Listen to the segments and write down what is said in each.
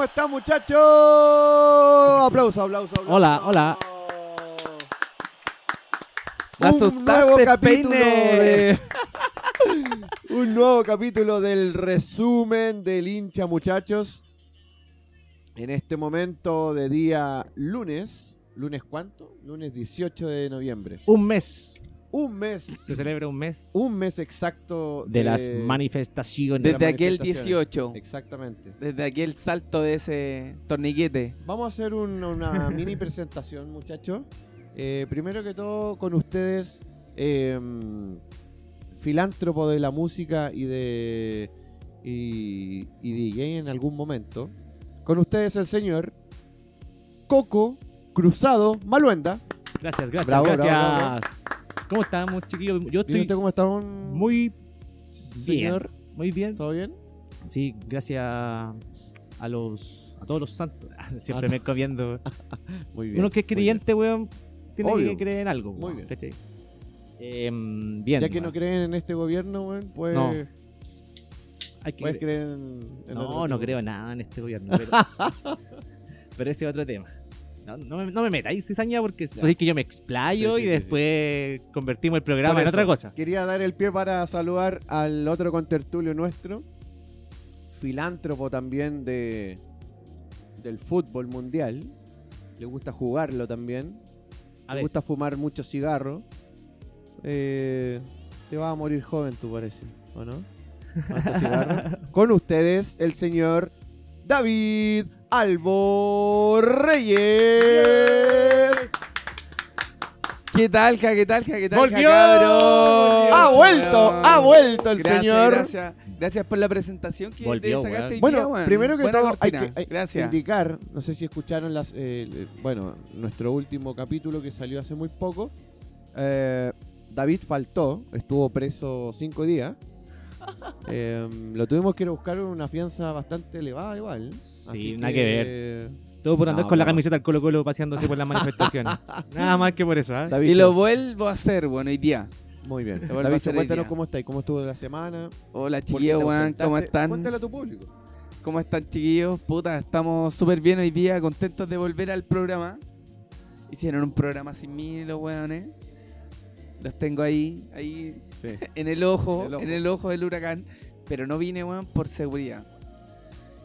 ¿Cómo están, muchachos? Aplauso, aplauso, aplauso. Hola, hola. Un nuevo capítulo de... Un nuevo capítulo del resumen del hincha, muchachos. En este momento de día lunes. ¿Lunes cuánto? Lunes 18 de noviembre. Un mes. Un mes. Se celebra un mes Un mes exacto de las manifestaciones. de las Desde aquel manifestaciones. 18. Exactamente. Desde aquel salto de ese torniquete. Vamos a hacer un- una mini presentación, muchachos. Eh, primero que todo, con ustedes, eh, filántropo de la música y de y, y DJ en algún momento. Con ustedes el señor Coco Cruzado Maluenda. Gracias, gracias, Bravo, gracias. bravo, bravo. ¿Cómo estamos, chiquillos? Yo ¿Y estoy usted cómo está? muy señor? muy bien. ¿Todo bien? Sí, gracias a los a todos los santos. Siempre A me comiendo. Muy bien. Uno que es creyente, weón, tiene Obvio. que creer en algo. Muy weón, bien. Em, bien. bien. Ya que no creen en este gobierno, weón, pues No. Hay que puedes creer. creer en, en No, no creo nada en este gobierno. Pero, pero ese es otro tema. No, no me, no me metáis cizaña porque Ya. tú dices que yo me explayo Sí, sí, y sí, después convertimos el programa en otra cosa. Quería dar el pie para saludar al otro contertulio nuestro, filántropo también de del fútbol mundial. Le gusta jugarlo también. A Le gusta fumar mucho cigarro. Eh, te vas a morir joven, tú parece, ¿o no? Cigarro. Con ustedes, el señor David Albo Reyes. ¿Qué tal, ja? ¿Qué tal, ja? ¿Qué tal, ja, ¡Volvió! cabros? Ha vuelto, ha vuelto el Gracias, señor. Gracias, gracias por la presentación que Volvió, te sacaste Bueno, día, primero que Buena todo hay que hay- Gracias. indicar, no sé si escucharon las, eh, bueno, nuestro último capítulo que salió hace muy poco. Eh, David faltó, estuvo preso cinco días. Eh, lo tuvimos que ir a buscar una fianza bastante elevada igual. Sí, nada que ver. todo por andar No, con la camiseta del Colo Colo paseándose por las manifestaciones. Nada más que por eso. David, Y lo vuelvo a hacer, bueno, hoy día. muy bien. David, cuéntanos cómo estáis, cómo estuvo la semana. Hola, ¿Por qué chiquillos. ¿Cómo están? Cuéntale a tu público. ¿Cómo están, chiquillos? Puta, estamos súper bien hoy día, contentos de volver al programa. Hicieron un programa sin mí, los weones. Los tengo ahí, ahí Sí. en el ojo, En el ojo. en el ojo del huracán. Pero no vine, weón, por seguridad.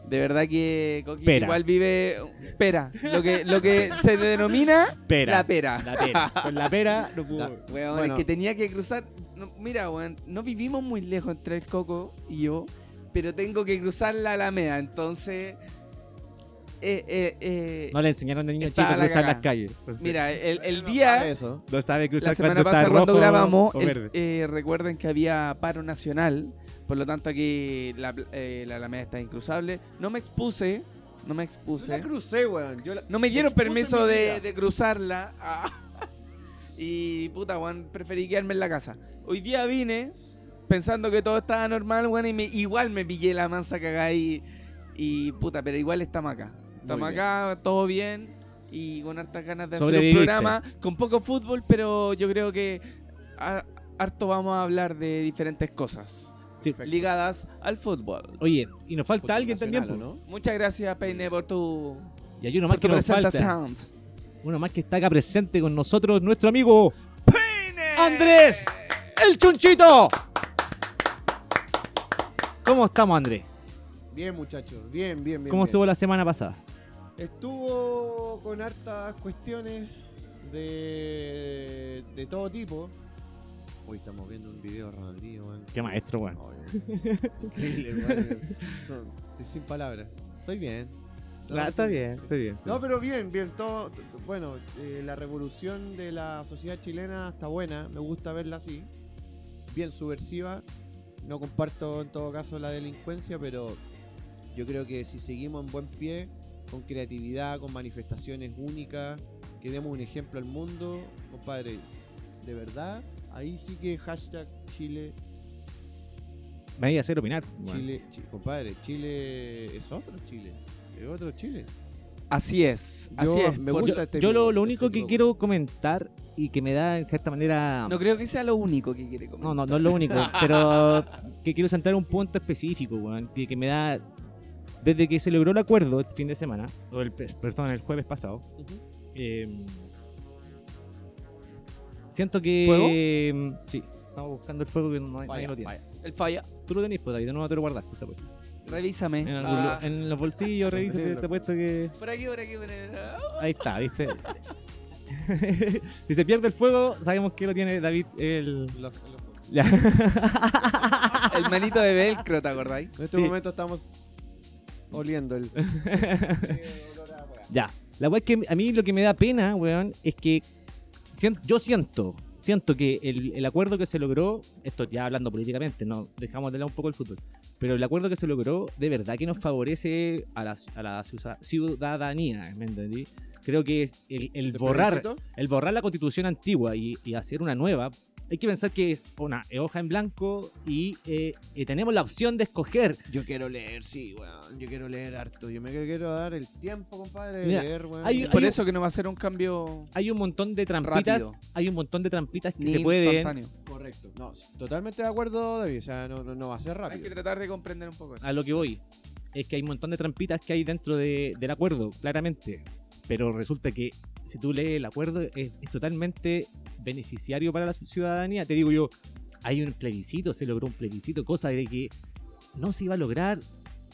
De verdad que Pera. igual vive. Pera. Lo que, lo que se denomina Pera. la pera. La pera. Con la pera no pudo. La- Weón, Bueno. es que tenía que cruzar. no, mira, weón, no vivimos muy lejos entre el Coco y yo, pero tengo que cruzar la Alameda, entonces. Eh, eh, eh, No le enseñaron de niño chico a la cruzar las calles. Entonces, mira, el, día. sabe eso. no sabe cruzar La semana cuando está pasada, cuando rojo grabamos, o el- verde. eh, recuerden que había paro nacional, por lo tanto aquí la, eh, la Alameda está incruzable. No me expuse, no me Yo expuse. la crucé, weón. Yo la- No me dieron expuse permiso mi de, de cruzarla. Ah. Y puta, weón, preferí quedarme en la casa. Hoy día vine pensando que todo estaba normal, weón, y me- igual me pillé la mansa cagada y, y puta, pero igual estamos acá. Estamos acá, todo bien y con hartas ganas de hacer un programa con poco fútbol, pero yo creo que ha- harto vamos a hablar de diferentes cosas Sí. ligadas al fútbol. Oye, y nos falta Fútbol alguien también. nacional, po. ¿o ¿no? Muchas gracias, Peine, por tu, Y hay uno más que nos falta. Uno más que está acá presente con nosotros, nuestro amigo Andrés, el chunchito. ¿Cómo estamos, Andrés? Bien, muchachos. Bien, bien, bien. ¿Cómo bien. estuvo la semana pasada? Estuvo con hartas cuestiones de, de todo tipo. Hoy estamos viendo un video de Ronaldinho, weón. Qué maestro, weón. Increíble, weón. No, estoy sin palabras. Estoy bien. No, Ah, está bien, está bien. No, pero bien, bien. Todo, bueno, eh, la revolución de la sociedad chilena está buena. Me gusta verla así. Bien subversiva. No comparto en todo caso la delincuencia, pero yo creo que si seguimos en buen pie, con creatividad, con manifestaciones únicas, que demos un ejemplo al mundo, compadre, de verdad, ahí sí que hashtag Chile, Me voy a hacer opinar. Chile, Chi- compadre, Chile es otro Chile, es otro Chile. Así es, así es. me gusta Yo, este yo lo, lo este único que quiero comentar y que me da en cierta manera... No creo que sea lo único que quiere comer. No, no, no es lo único, pero que quiero centrar un punto específico, que me da... Desde que se logró el acuerdo este fin de semana, o el, perdón, el jueves pasado, eh, siento que... ¿Fuego? Sí, estamos buscando el fuego que no, nadie Vaya, lo tiene. vaya. El falla. Tú lo tenés, pues, David, de nuevo te lo guardaste, está puesto. Revísame. En, algún Ah, en los bolsillos, revisa, te, te he puesto que... por aquí, por aquí, por aquí. Ahí está, ¿viste? si se pierde el fuego, sabemos que lo tiene David el... Los-. El manito de velcro, ¿te acordáis? En este Sí. momento estamos oliendo el. Ya. La weá es que a mí lo que me da pena, weón, es que yo siento, siento que el, el acuerdo que se logró, esto ya hablando políticamente, no dejamos de lado un poco el fútbol, pero el acuerdo que se logró de verdad que nos favorece a la, a la ciudadanía, ¿me entendí? Creo que es el, el ¿Te borrar, el borrar la constitución antigua y, y hacer una nueva, hay que pensar que es una hoja en blanco y eh, eh, tenemos la opción de escoger Yo quiero leer, sí, weón. Yo quiero leer harto. Yo me quiero dar el tiempo, compadre, de Mira, leer, weón. hay- Por eso que no va a ser un cambio hay un montón de trampitas, Rápido. hay un montón de trampitas que ni se pueden. Correcto. No, totalmente de acuerdo, David. O sea, no, no, no va a ser Hay rápido. que tratar de comprender un poco eso. a lo que voy. Es que hay un montón de trampitas que hay dentro de- del acuerdo, claramente. Pero resulta que si tú lees el acuerdo es, es totalmente beneficiario para la ciudadanía. Te digo yo, hay un plebiscito, se logró un plebiscito, cosa de que no se iba a lograr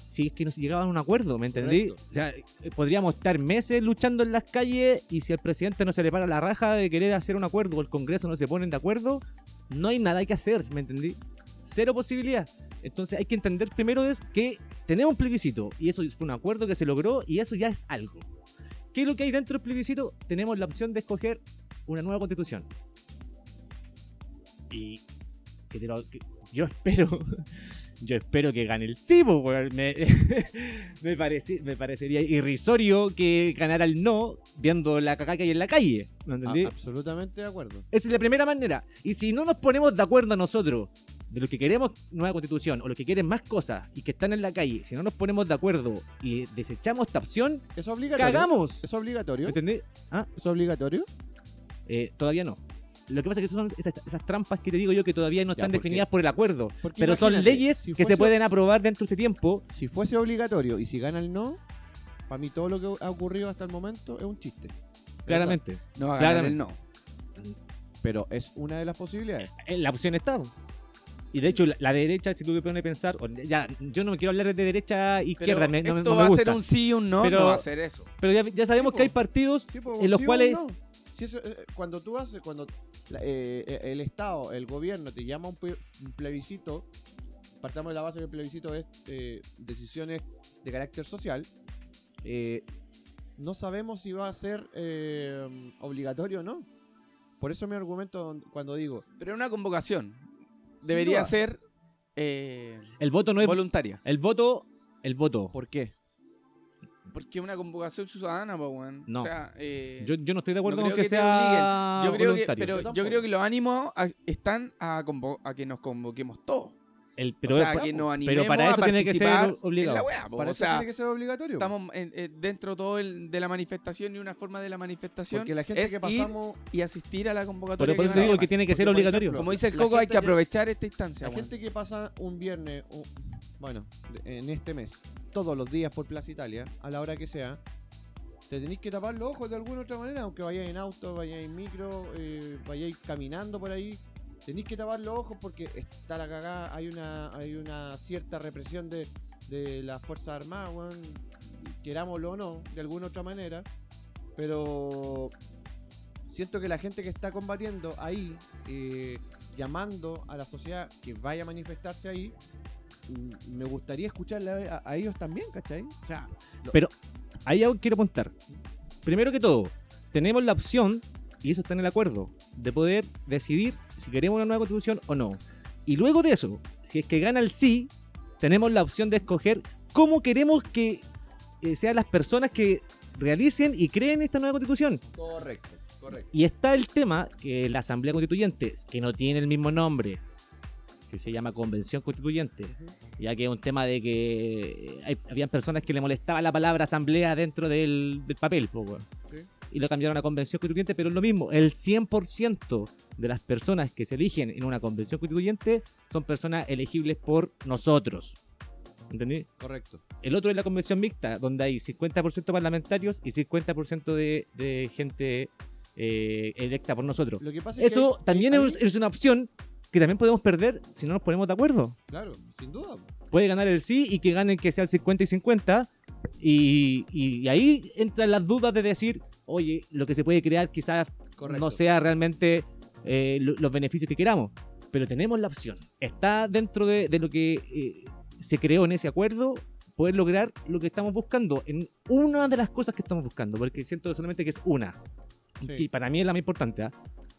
si es que no se llegaba a un acuerdo, ¿me entendí? Correcto. O sea, eh, podríamos estar meses luchando en las calles y si al presidente no se le para la raja de querer hacer un acuerdo o el Congreso no se ponen de acuerdo, no hay nada que hacer, ¿me entendí? Cero posibilidad. Entonces hay que entender primero que tenemos un plebiscito y eso fue un acuerdo que se logró y eso ya es algo. ¿Qué es lo que hay dentro del plebiscito? Tenemos la opción de escoger una nueva constitución. Y que te lo- que- yo espero, yo espero que gane el sí, weón. Me, me, parece- me parecería irrisorio que ganara el no viendo la caca que hay en la calle. ¿Me entendí? Ah, absolutamente de acuerdo. Esa es la primera manera. Y si no nos ponemos de acuerdo nosotros de lo que queremos nueva constitución o los que quieren más cosas y que están en la calle, si no nos ponemos de acuerdo y desechamos esta opción, ¿Es obligatorio? cagamos. ¿Es obligatorio? Ah, ¿Es obligatorio? Eh, todavía no. Lo que pasa es que son esas, esas trampas que te digo yo que todavía no están definidas por el acuerdo. Porque Pero son leyes si que se pueden aprobar dentro de este tiempo. Si fuese obligatorio y si gana el no, para mí todo lo que ha ocurrido hasta el momento es un chiste. Claramente. No va a ganar Claramente. el no. Pero es una de las posibilidades. Eh, La opción está. Y de hecho, la, la derecha, si tú te pones a pensar, ya, yo no me quiero hablar de derecha e Pero izquierda, me- no, me- esto no va a ser un sí y un no, Pero- no va a ser eso. Pero ya, ya sabemos Sí, que hay partidos Sí, en los sí cuales no. Si eso, eh, cuando tú haces, cuando eh, eh, el Estado, el gobierno te llama a un, ple- un plebiscito, partamos de la base que el plebiscito es eh, decisiones de carácter social, eh, no sabemos si va a ser eh, obligatorio o no. Por eso mi argumento cuando digo, Pero una convocación debería ser eh, el voto no es voluntaria. el voto, el voto. ¿por qué? Porque es una convocación ciudadana, pues, weón. No. O sea, eh, Yo, yo no estoy de acuerdo no con que, que sea yo creo que, pero Yo creo que los ánimos a- están a, convo- a que nos convoquemos todos. El- pero, o sea, que nos pero animemos para eso a tiene que ser obligado. en. Para o eso sea, tiene que ser obligatorio. estamos en- eh, dentro todo el, de la manifestación y una forma de la manifestación porque la gente es que ir pasamos, y asistir a la Pero convocatoria. por eso te digo que tiene que ser Porque, obligatorio. ejemplo, Como dice el Coco, hay que que- aprovechar esta instancia. La gente que pasa un viernes, bueno, en este mes, todos los días por Plaza Italia, a la hora que sea, te tenéis que tapar los ojos de alguna otra manera, aunque vayáis en auto, vayáis en micro, eh, vayáis caminando por ahí. Tenéis que tapar los ojos porque está la cagada, hay una, cierta represión de, las Fuerzas Armadas, weón, querámoslo o no, de alguna otra manera. Pero siento que la gente que está combatiendo ahí, eh, llamando a la sociedad que vaya a manifestarse ahí, me gustaría escucharle a, a- ellos también, ¿cachai? O sea, Ahí yo quiero apuntar. Primero que todo, tenemos la opción, y eso está en el acuerdo, de poder decidir si queremos una nueva constitución o no. Y luego de eso, si es que gana el sí, tenemos la opción de escoger cómo queremos que eh, sean las personas que realicen y creen esta nueva constitución. correcto, correcto. Y está el tema que la Asamblea Constituyente, que no tiene el mismo nombre, que se llama Convención Constituyente, ya que es un tema de que eh, hay, habían personas que le molestaba la palabra asamblea dentro del, del papel, po, weón. Sí. y lo cambiaron a Convención Constituyente, pero es lo mismo, el 100% de las personas que se eligen en una Convención Constituyente son personas elegibles por nosotros. ¿Entendí? Correcto. El otro es la convención mixta, donde hay 50% parlamentarios y 50% de, de gente eh, electa por nosotros. Lo que pasa es Eso que también ahí- es, es una opción que también podemos perder si no nos ponemos de acuerdo. Claro, sin duda. Puede ganar el sí y que ganen que sea el 50 y 50. Y, y- ahí entran las dudas de decir, oye, lo que se puede crear quizás Correcto. no sea realmente eh, lo- los beneficios que queramos. Pero tenemos la opción. Está dentro de, de lo que eh, se creó en ese acuerdo poder lograr lo que estamos buscando en una de las cosas que estamos buscando, porque siento solamente que es una. Sí. Y para mí es la más importante, ¿ah?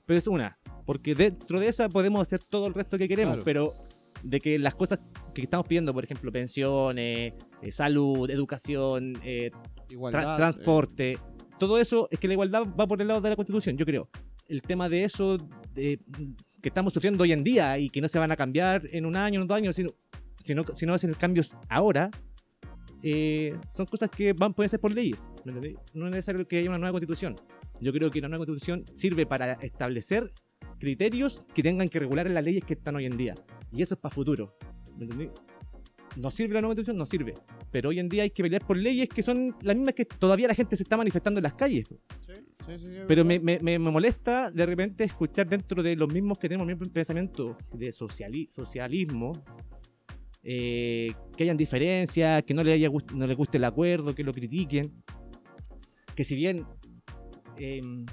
pero es una. Porque dentro de esa podemos hacer todo el resto que queremos, Claro. pero de que las cosas que estamos pidiendo, por ejemplo, pensiones, eh, salud, educación, eh, tra- Igualdad. transporte, todo eso es que la igualdad va por el lado de la constitución, yo creo. El tema de eso de- que estamos sufriendo hoy en día y que no se van a cambiar en un año, en dos años, sino, sino, si no hacen cambios ahora, eh, son cosas que van, pueden ser por leyes. No es necesario que haya una nueva constitución. Yo creo que una nueva constitución sirve para establecer criterios que tengan que regular las leyes que están hoy en día. Y eso es para futuro. ¿Me entendí? ¿No sirve la nueva constitución? No sirve. Pero hoy en día hay que pelear por leyes que son las mismas que todavía la gente se está manifestando en las calles. sí, sí, sí, Pero me, me- me- molesta de repente escuchar dentro de los mismos que tenemos el mismo pensamiento de sociali- socialismo eh, que hayan diferencias, que no les, haya no les guste el acuerdo, que lo critiquen. Que si bien em,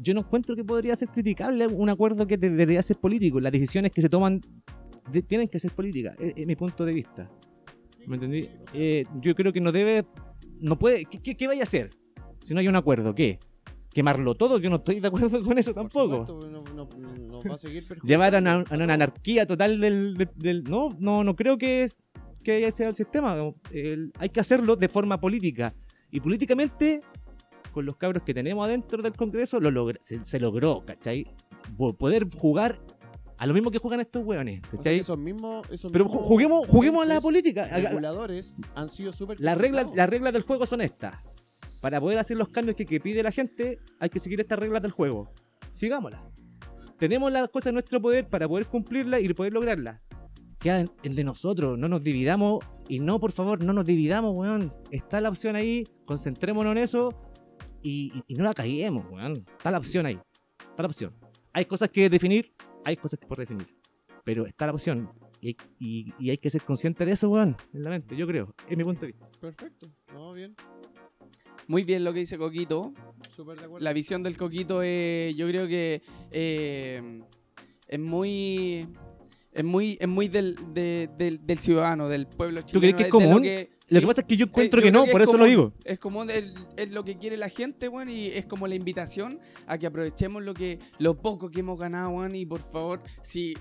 yo no encuentro que podría ser criticable un acuerdo que debería ser político. Las decisiones que se toman de- tienen que ser políticas, es, es mi punto de vista. ¿Me entendí? Eh, yo creo que no debe, no puede, ¿qué, qué, qué vaya a hacer? Si no hay un acuerdo, ¿qué? ¿Quemarlo todo? Yo no estoy de acuerdo con eso tampoco. supuesto, no, no- nos va a Llevar a una, a una anarquía total del, del- del- no, no, no creo que, es- que sea el sistema. El- hay que hacerlo de forma política. Y políticamente, con los cabros que tenemos adentro del Congreso, lo logra- se, se logró, ¿cachai? Po- Poder jugar a lo mismo que juegan estos hueones, O sea, que ¿cachai? esos mismos, esos Pero mismos juguemos, juguemos a la política. Haga- Reguladores han sido súper Las reglas, las reglas del juego son estas. Para poder hacer los cambios que, que pide la gente, hay que seguir estas reglas del juego. Sigámoslas. Tenemos las cosas en nuestro poder para poder cumplirlas y poder lograrlas. Queda en de nosotros, no nos dividamos. Y no, por favor, no nos dividamos, weón. Está la opción ahí, concentrémonos en eso y, y- no la caguemos, weón. Está la opción ahí. Está la opción. Hay cosas que definir, hay cosas que por definir. Pero está la opción. Y hay, y- y hay que ser consciente de eso, weón. En la mente, yo creo. Es mi punto de vista. Perfecto. No, bien. Muy bien lo que dice Coquito. Súper de acuerdo. La visión del Coquito es, yo creo que eh, es muy... Es muy, es muy del, de- del, del ciudadano, del pueblo chileno. crees que es de lo común? que- Lo sí. que pasa es que yo encuentro Eh, que yo creo no, por es eso lo digo. Es como el- es lo que quiere la gente, weón, y es como la invitación a que aprovechemos lo que lo poco que hemos ganado, weón, y por favor, si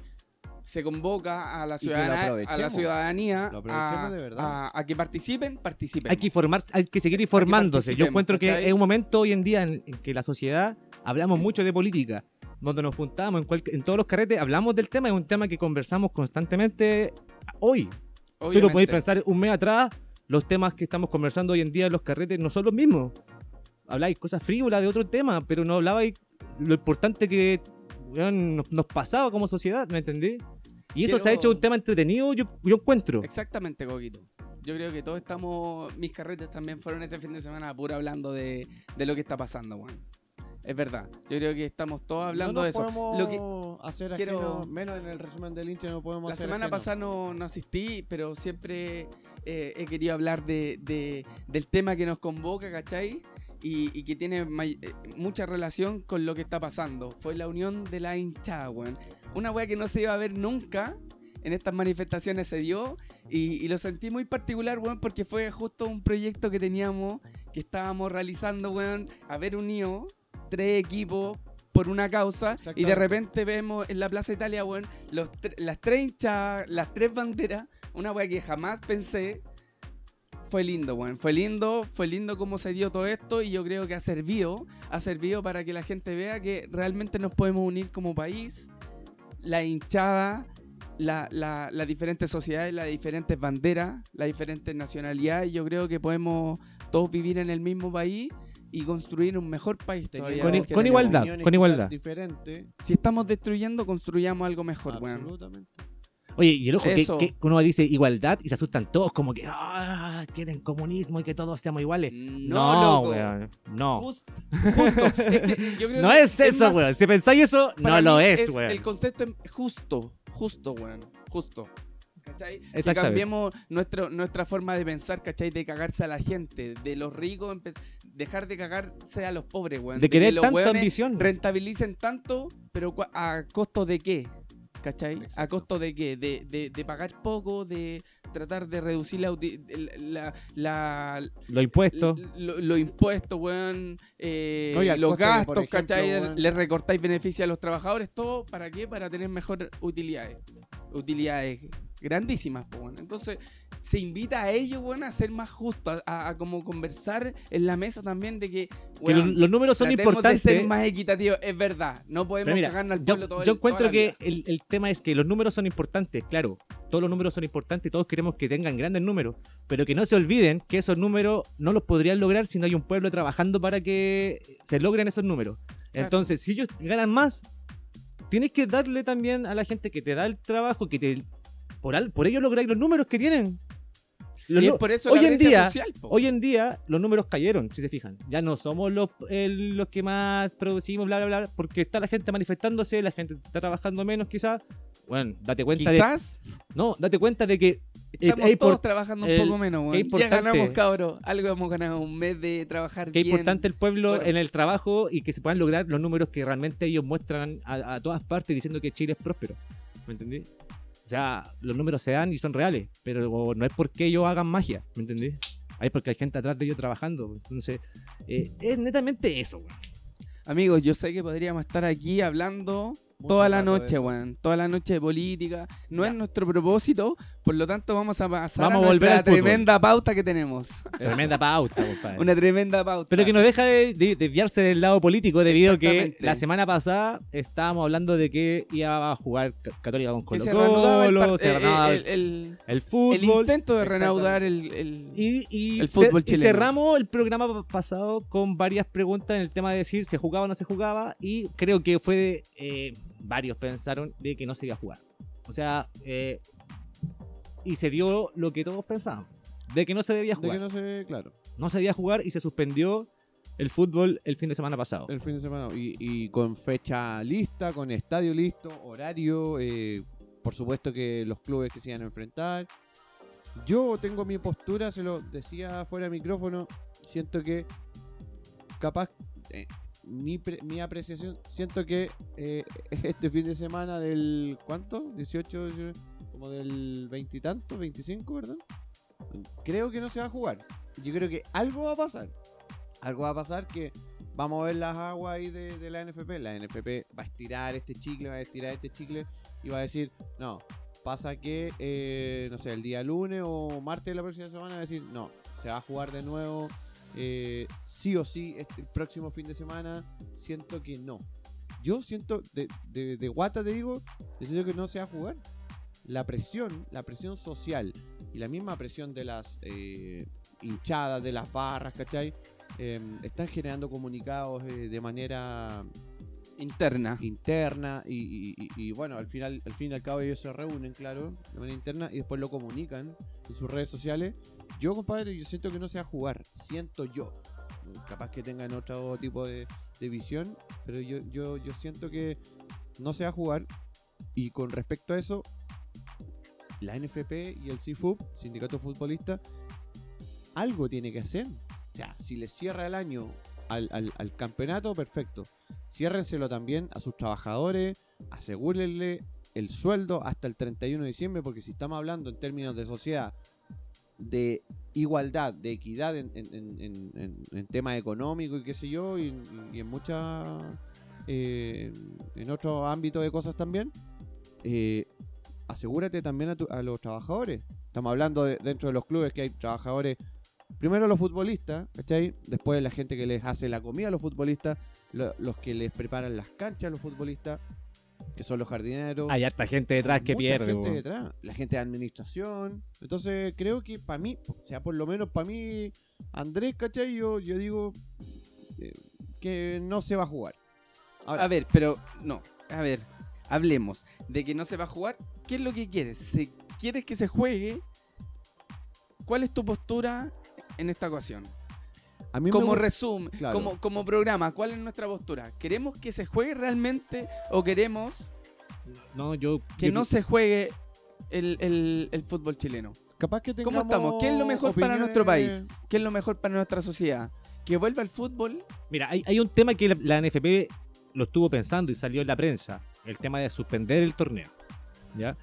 se convoca a la, Y que lo ciudadana- a la ciudadanía Lo a, de a- a que participen, participen. Hay que informar, hay que seguir informándose. Yo participemos, encuentro que ¿cachai? es un momento hoy en día en, en que la sociedad hablamos mucho de política, donde nos juntamos en, cual- en todos los carretes, hablamos del tema, es un tema que conversamos constantemente hoy. Tú lo podéis Obviamente. pensar un mes atrás, los temas que estamos conversando hoy en día en los carretes no son los mismos. Habláis cosas frívolas de otro tema, pero no hablabais lo importante que weón, nos, nos pasaba como sociedad, ¿me entendí? Y eso se ha Quiero- hecho un tema entretenido, yo, yo encuentro. Exactamente, Coquito. Yo creo que todos estamos. Mis carretes también fueron este fin de semana pura hablando de, de lo que está pasando, weón. Es verdad. Yo creo que estamos todos hablando no de nos eso. podemos Lo que- hacer quiero- ajeno, menos en el resumen del hincha no podemos La hacer semana ajeno. pasada no, no asistí, pero siempre eh, he querido hablar de, de- del tema que nos convoca, ¿cachai? Y, y que tiene eh, mucha relación con lo que está pasando. Fue la unión de la hinchada, weón. Una weá que no se iba a ver nunca. En estas manifestaciones se dio y, y lo sentí muy particular, weón, porque fue justo un proyecto que teníamos, que estábamos realizando, weón, haber unido tres equipos por una causa y de repente vemos en la Plaza Italia, weón, los las tres hinchadas, las tres banderas, una weá que jamás pensé. Fue lindo, weón. Fue lindo, fue lindo cómo se dio todo esto y yo creo que ha servido, ha servido para que la gente vea que realmente nos podemos unir como país. la hinchada, la- la- las diferentes sociedades, las diferentes banderas, las diferentes nacionalidades. Yo creo que podemos todos vivir en el mismo país y construir un mejor país todavía. Con con igualdad, con igualdad. Diferentes. Si estamos destruyendo, construyamos algo mejor, weón. Absolutamente. Oye, y el ojo, que, que uno dice igualdad y se asustan todos como que ah, quieren comunismo y que todos seamos iguales. No, No, weón. No. Just- justo. Es que yo creo No que es eso, más- weón. Si pensáis eso, no lo mí es, weón. El concepto es justo, justo, weón. Justo. ¿Cachai? Que cambiemos nuestro, nuestra forma de pensar, ¿cachai? De cagarse a la gente, de los ricos, dejar de cagarse a los pobres, weón. De que querer los tanta ambición. Rentabilicen tanto, pero a costo de qué? ¿Cachai? ¿A costo de qué? De, de, de pagar poco, de tratar de reducir la, la, la, Los impuestos. lo- Los impuestos, weón. eh, No, los gastos, ejemplo, ¿cachai? weón. Le recortáis beneficios a los trabajadores, todo. ¿Para qué? Para tener mejores utilidades. Utilidades grandísimas, pues. Entonces, se invita a ellos, weón, a ser más justos, a, a- a como conversar en la mesa también de que, Que los, números son importantes. de ser más equitativos. Es verdad, no podemos mira, cagarnos al yo, pueblo todo el- yo encuentro que el, el tema es que los números son importantes, claro. Todos los números son importantes, todos queremos que tengan grandes números, pero que no se olviden que esos números no los podrían lograr si no hay un pueblo trabajando para que se logren esos números. Entonces, si ellos ganan más, tienes que darle también a la gente que te da el trabajo, que te por, al- por ello lográis los números que tienen. Los Y es por eso hoy la en día, social. Hoy en día los números cayeron, si se fijan. Ya no somos los, el- los que más producimos, bla, bla, bla, porque está la gente manifestándose, la gente está trabajando menos quizás. Bueno, date cuenta Quizás de... No, date cuenta de que... eh, estamos es, todos trabajando un poco menos, qué weón. Ya ganamos, cabros. Algo hemos ganado un mes de trabajar que es bien. importante el pueblo Bueno. en el trabajo y que se puedan lograr los números que realmente ellos muestran a, a todas partes diciendo que Chile es próspero. ¿Me entendí? O sea, los números se dan y son reales, pero no es porque ellos hagan magia, ¿me entendí? Es porque hay gente atrás de ellos trabajando. Entonces, eh, es netamente eso, weón. Amigos, yo sé que podríamos estar aquí hablando Mucho toda la noche, weón. Toda la noche de política. No es nuestro propósito, por lo tanto vamos a pasar Vamos a a volver nuestra al fútbol. tremenda pauta que tenemos. Tremenda pauta, compadre. Una tremenda pauta. Pero que no deja de, de- desviarse del lado político debido a que la semana pasada estábamos hablando de que iba a jugar Ca- Católica con Colo se reanudaba el, Colo, se eh, el- el- el el fútbol. intento de reanudar el, el- Y, y El cer- fútbol y chileno. cerramos el programa pa- pasado con varias preguntas en el tema de decir si jugaba o no se jugaba. Y creo que fue. eh, varios pensaron de que no se iba a jugar. O sea, eh, y se dio lo que todos pensaban: de que no se debía De jugar. que no se, claro, No se debía jugar y se suspendió el fútbol el fin de semana pasado. el fin de semana. Y, y con fecha lista, con estadio listo, horario, eh, por supuesto que los clubes que se iban a enfrentar. Yo tengo mi postura, se lo decía fuera de micrófono, siento que capaz, eh, mi, pre- mi apreciación, siento que eh, este fin de semana del, ¿cuánto? 18, 19, del veintitantos, 25, ¿verdad? Creo que no se va a jugar. Yo creo que algo va a pasar. Algo va a pasar que vamos a ver las aguas ahí de, la NFP. La NFP va a estirar este chicle, va a estirar este chicle y va a decir, no, pasa que, eh, no sé, el día lunes o martes de la próxima semana va a decir, no, se va a jugar de nuevo, eh, sí o sí, este- el próximo fin de semana, siento que no. Yo siento, de, de, de guata te digo, siento que no se va a jugar. La presión, la presión social y la misma presión de las eh, hinchadas, de las barras, ¿cachai? Eh, están generando comunicados eh, de manera interna. interna y, y- y- y, bueno, al final, al fin y al cabo ellos se reúnen, claro, de manera interna y después lo comunican en sus redes sociales. Yo, compadre, yo siento que no se va a jugar, siento yo. Capaz que tengan otro tipo de, de visión, pero yo, yo, yo siento que no se va a jugar. Y con respecto a eso, la NFP y el CIFUP, Sindicato Futbolista, algo tiene que hacer. O sea, si le cierra el año al, campeonato, perfecto. Ciérrenselo también a sus trabajadores, asegúrenle el sueldo hasta el 31 de diciembre, porque si estamos hablando en términos de sociedad, de igualdad, de equidad en, en, en, temas económicos y qué sé yo, y, y en muchas. eh, en otros ámbitos de cosas también, eh, asegúrate también a, tu- a los trabajadores. Estamos hablando de, dentro de los clubes que hay trabajadores. Primero los futbolistas, ¿cachai? Después la gente que les hace la comida a los futbolistas, lo- los que les preparan las canchas a los futbolistas. que son los jardineros. Hay harta gente detrás que Mucha pierde. gente detrás, la gente de administración. Entonces creo que para mí, o sea, por lo menos para mí, Andrés, ¿cachai? Yo, yo digo eh, que no se va a jugar. Ahora, A ver, pero no. A ver, hablemos de que no se va a jugar. ¿Qué es lo que quieres? Si quieres que se juegue, ¿cuál es tu postura en esta ocasión? a mí me Como resumen, claro. como, como programa, ¿cuál es nuestra postura? ¿Queremos que se juegue realmente o queremos No, yo. que yo- no se juegue el, el- el fútbol chileno? capaz que ¿Cómo estamos? ¿Qué es lo mejor para nuestro país? ¿Qué es lo mejor para nuestra sociedad? ¿Que vuelva el fútbol? Mira, hay, hay un tema que la, la NFP lo estuvo pensando y salió en la prensa. El tema de suspender el torneo. ¿Ya?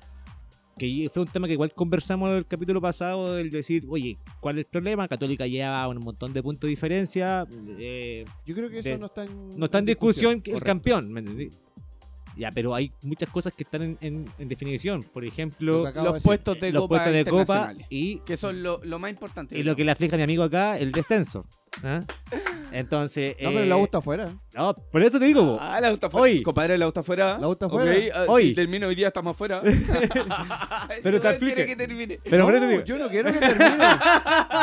Que fue un tema que igual conversamos en el capítulo pasado, el decir, oye, ¿cuál es el problema? Católica lleva un montón de puntos de diferencia. eh, Yo creo que eso de- no está en, no está en discusión el correcto. campeón, ¿me entendí? Ya, pero hay muchas cosas que están en, en- en definición. Por Lo ejemplo, de Los decir. puestos de los copa puestos de copa y, que son lo, lo más importante. y lo que le aflige a mi amigo acá, el descenso. ¿Ah? Entonces. No, pero eh, la U está afuera. No, por eso te digo. Ah, la está afuera. Hoy. Compadre, la está afuera. La Ok, afuera. ah, Hoy. Si termino hoy día, estamos afuera. Pero te explique. que termine. Pero por eso no, digo, yo no quiero que termine.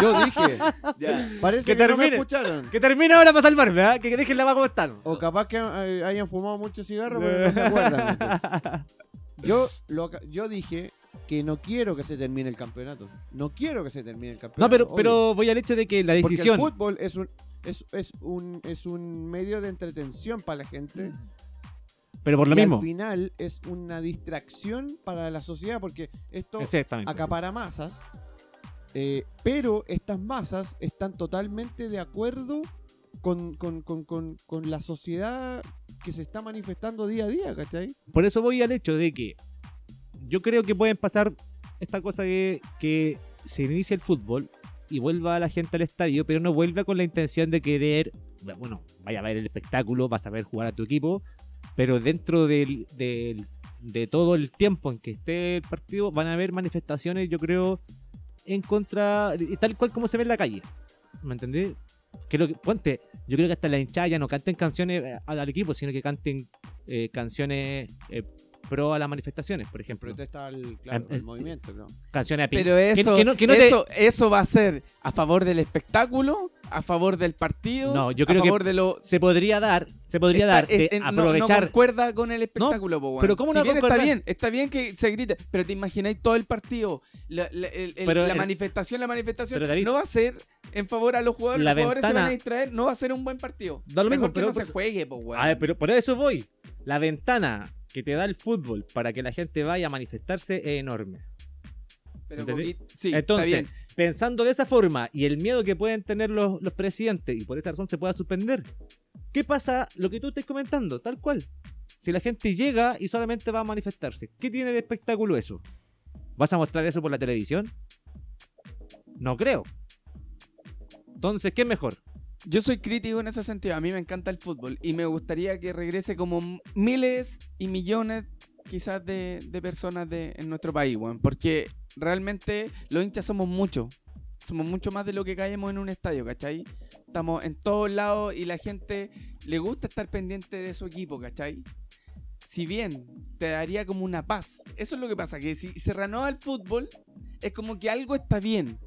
yo dije. Ya. Parece Que que, no me escucharon. que termine ahora para salvarme, ¿verdad? Que dejen la va como están. O capaz que eh, hayan fumado mucho cigarro, pero no se acuerdan. Yo, lo, yo dije que no quiero que se termine el campeonato. No quiero que se termine el campeonato. No, pero, obvio. pero voy al hecho de que la Porque decisión. el fútbol es un, es, es un, es un medio de entretención para la gente. Pero por lo y mismo. al final es una distracción para la sociedad porque esto acapara masas. eh, pero estas masas están totalmente de acuerdo con, con, con, con, con la sociedad que se está manifestando día a día, ¿cachai? Por eso voy al hecho de que yo creo que pueden pasar esta cosa que, que se inicia el fútbol y vuelva la gente al estadio, pero no vuelva con la intención de querer, bueno, vaya a ver el espectáculo, vas a ver jugar a tu equipo, pero dentro del, del- de todo el tiempo en que esté el partido van a haber manifestaciones, yo creo, en contra, y tal cual como se ve en la calle. ¿Me entendés? Creo que, ponte, yo creo que hasta la hinchada ya no canten canciones eh, al, equipo, sino que canten eh, canciones eh, pro a las manifestaciones, por ejemplo. Protesta al, claro, Ah, al sí. movimiento, ¿no? Canciones a Pero que- eso, que no- que no te- eso, eso va a ser a favor del espectáculo, a favor del partido, No, yo creo a que favor de lo... se podría dar, se podría Está- dar de es- es- no- aprovechar. No, concuerda con el espectáculo, po, pero ¿cómo Si no bien concordar? está bien, está bien que se grite, pero te imagináis todo el partido, la, la- el- el- Pero la el- manifestación, la manifestación, Pero, David, no va a ser en favor a los jugadores, la los jugadores se van a ventana- distraer, no va a ser un buen partido. Da lo mismo, Mejor que pero no se pues- juegue, po. A ver, pero por eso voy. La ventana que te da el fútbol para que la gente vaya a manifestarse es enorme. Pero sí, Entonces, está bien. pensando de esa forma y el miedo que pueden tener los, los presidentes y por esa razón se pueda suspender, ¿qué pasa lo que tú estás comentando? Tal cual. Si la gente llega y solamente va a manifestarse, ¿qué tiene de espectáculo eso? ¿Vas a mostrar eso por la televisión? No creo. Entonces, ¿qué es mejor? Yo soy crítico en ese sentido. A mí me encanta el fútbol y me gustaría que regrese como miles y millones quizás de, personas de, en nuestro país, weón. Porque realmente los hinchas somos muchos. Somos mucho más de lo que caemos en un estadio, ¿cachai? Estamos en todos lados y la gente le gusta estar pendiente de su equipo, ¿cachai? Si bien te daría como una paz. Eso es lo que pasa, que si se reanuda el fútbol, es como que algo está bien.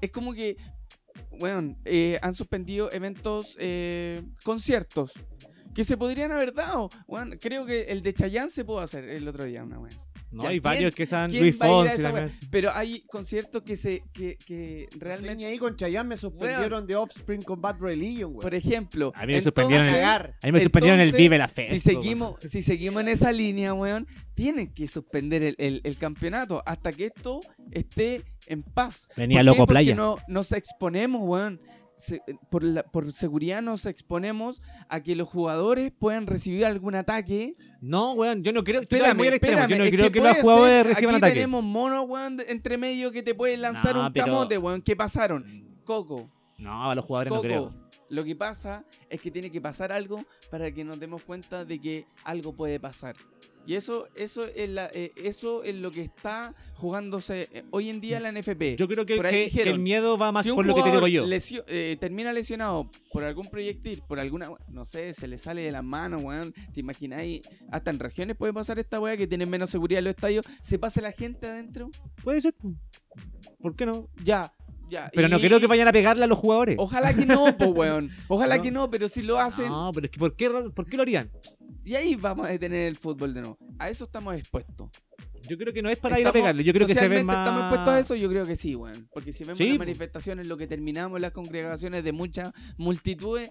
Es como que bueno, eh, han suspendido eventos, eh, conciertos, que se podrían haber dado. Creo que el de Chayanne se pudo hacer el otro día, una vez. No, Ya, hay ¿quién- varios que sean quién Luis Fonsi? Pero hay conciertos que se que, que Realmente. realmente, ahí con Chayanne me suspendieron de Offspring Combat Religion, güey. por ejemplo, A mí me suspendieron el-. A mí me suspendieron el Vive la Festa. Si seguimos, si seguimos en esa línea, weón, tienen que suspender el, el- el campeonato hasta que esto esté en paz. Venía ¿Por qué? loco Porque playa. no, nos exponemos, weón. Se- por, la- por seguridad nos exponemos a que los jugadores puedan recibir algún ataque. No, weón, yo no creo. Espérame, espérame, Yo no creo que, puede los jugadores reciban aquí ataque. tenemos monos, weón, entre medio que te pueden lanzar No, un pero- camote, weón. ¿Qué pasaron? Coco. No, a los jugadores no creo. lo que pasa es que tiene que pasar algo para que nos demos cuenta de que algo puede pasar. Y eso, eso, es la- eh, eso es lo que está jugándose eh, hoy en día en la NFP. Yo creo que, el miedo va más si por lo que te digo yo. lesio- eh, termina lesionado por algún proyectil, por alguna, no sé, se le sale de las manos, weón. ¿Te imagináis? Hasta en regiones puede pasar esta weá que tienen menos seguridad en los estadios. ¿Se pasa la gente adentro? Puede ser. ¿Por qué no? Ya, ya. Pero no creo que vayan a pegarle a los jugadores. Ojalá que no, pues, weón. Ojalá No. que no, pero si lo hacen. No, pero es que ¿por qué, ¿por qué lo harían? Y ahí vamos a detener el fútbol de nuevo. A eso estamos expuestos. Yo creo que no es para ir a pegarle. Yo creo que se ve socialmente más. ¿Estamos expuestos a eso? Yo creo que sí, weón. Porque si vemos Sí, las manifestaciones, lo que terminamos las congregaciones de muchas multitudes,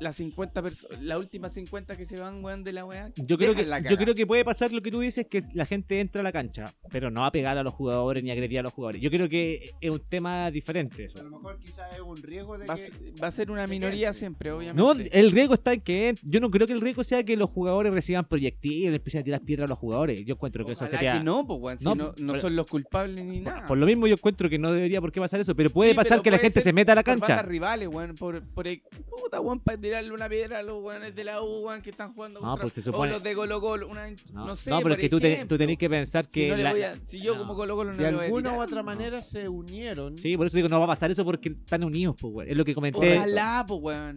las 50 personas, las últimas 50 que se van, weón, de la weá. Yo creo, que, la yo creo que puede pasar lo que tú dices, que la gente entra a la cancha, pero no va a pegar a los jugadores ni a agredir a los jugadores. Yo creo que es un tema diferente eso. A lo mejor quizás es un riesgo de Va a, que... ser- va a ser una de minoría siempre, obviamente. No, el riesgo está en que yo no creo que el riesgo sea que los jugadores reciban proyectiles, empiecen a tirar piedras a los jugadores. Yo encuentro que eso sería que no, pues, weón. Si No, no, no pero- son los culpables ni nada. por lo mismo yo encuentro que no debería por qué pasar eso, pero puede Sí, pasar pero que la gente se meta a la cancha. rivales, weón. Por, por el- puta, weón, para tirarle una piedra a los weones de la U, weón, que están jugando No, contra- pues se supone- O los de Colo Colo, una, no, No, sé, no, pero por es que tú, te- ejemplo. tú tenés que pensar Si, que no le la- voy a- si yo no. como Colo Colo no De le voy a alguna u otra manera se unieron. Sí, por eso digo, no va a pasar eso porque están unidos, pues, güey. Es lo que comenté. Ojalá, pues, weón.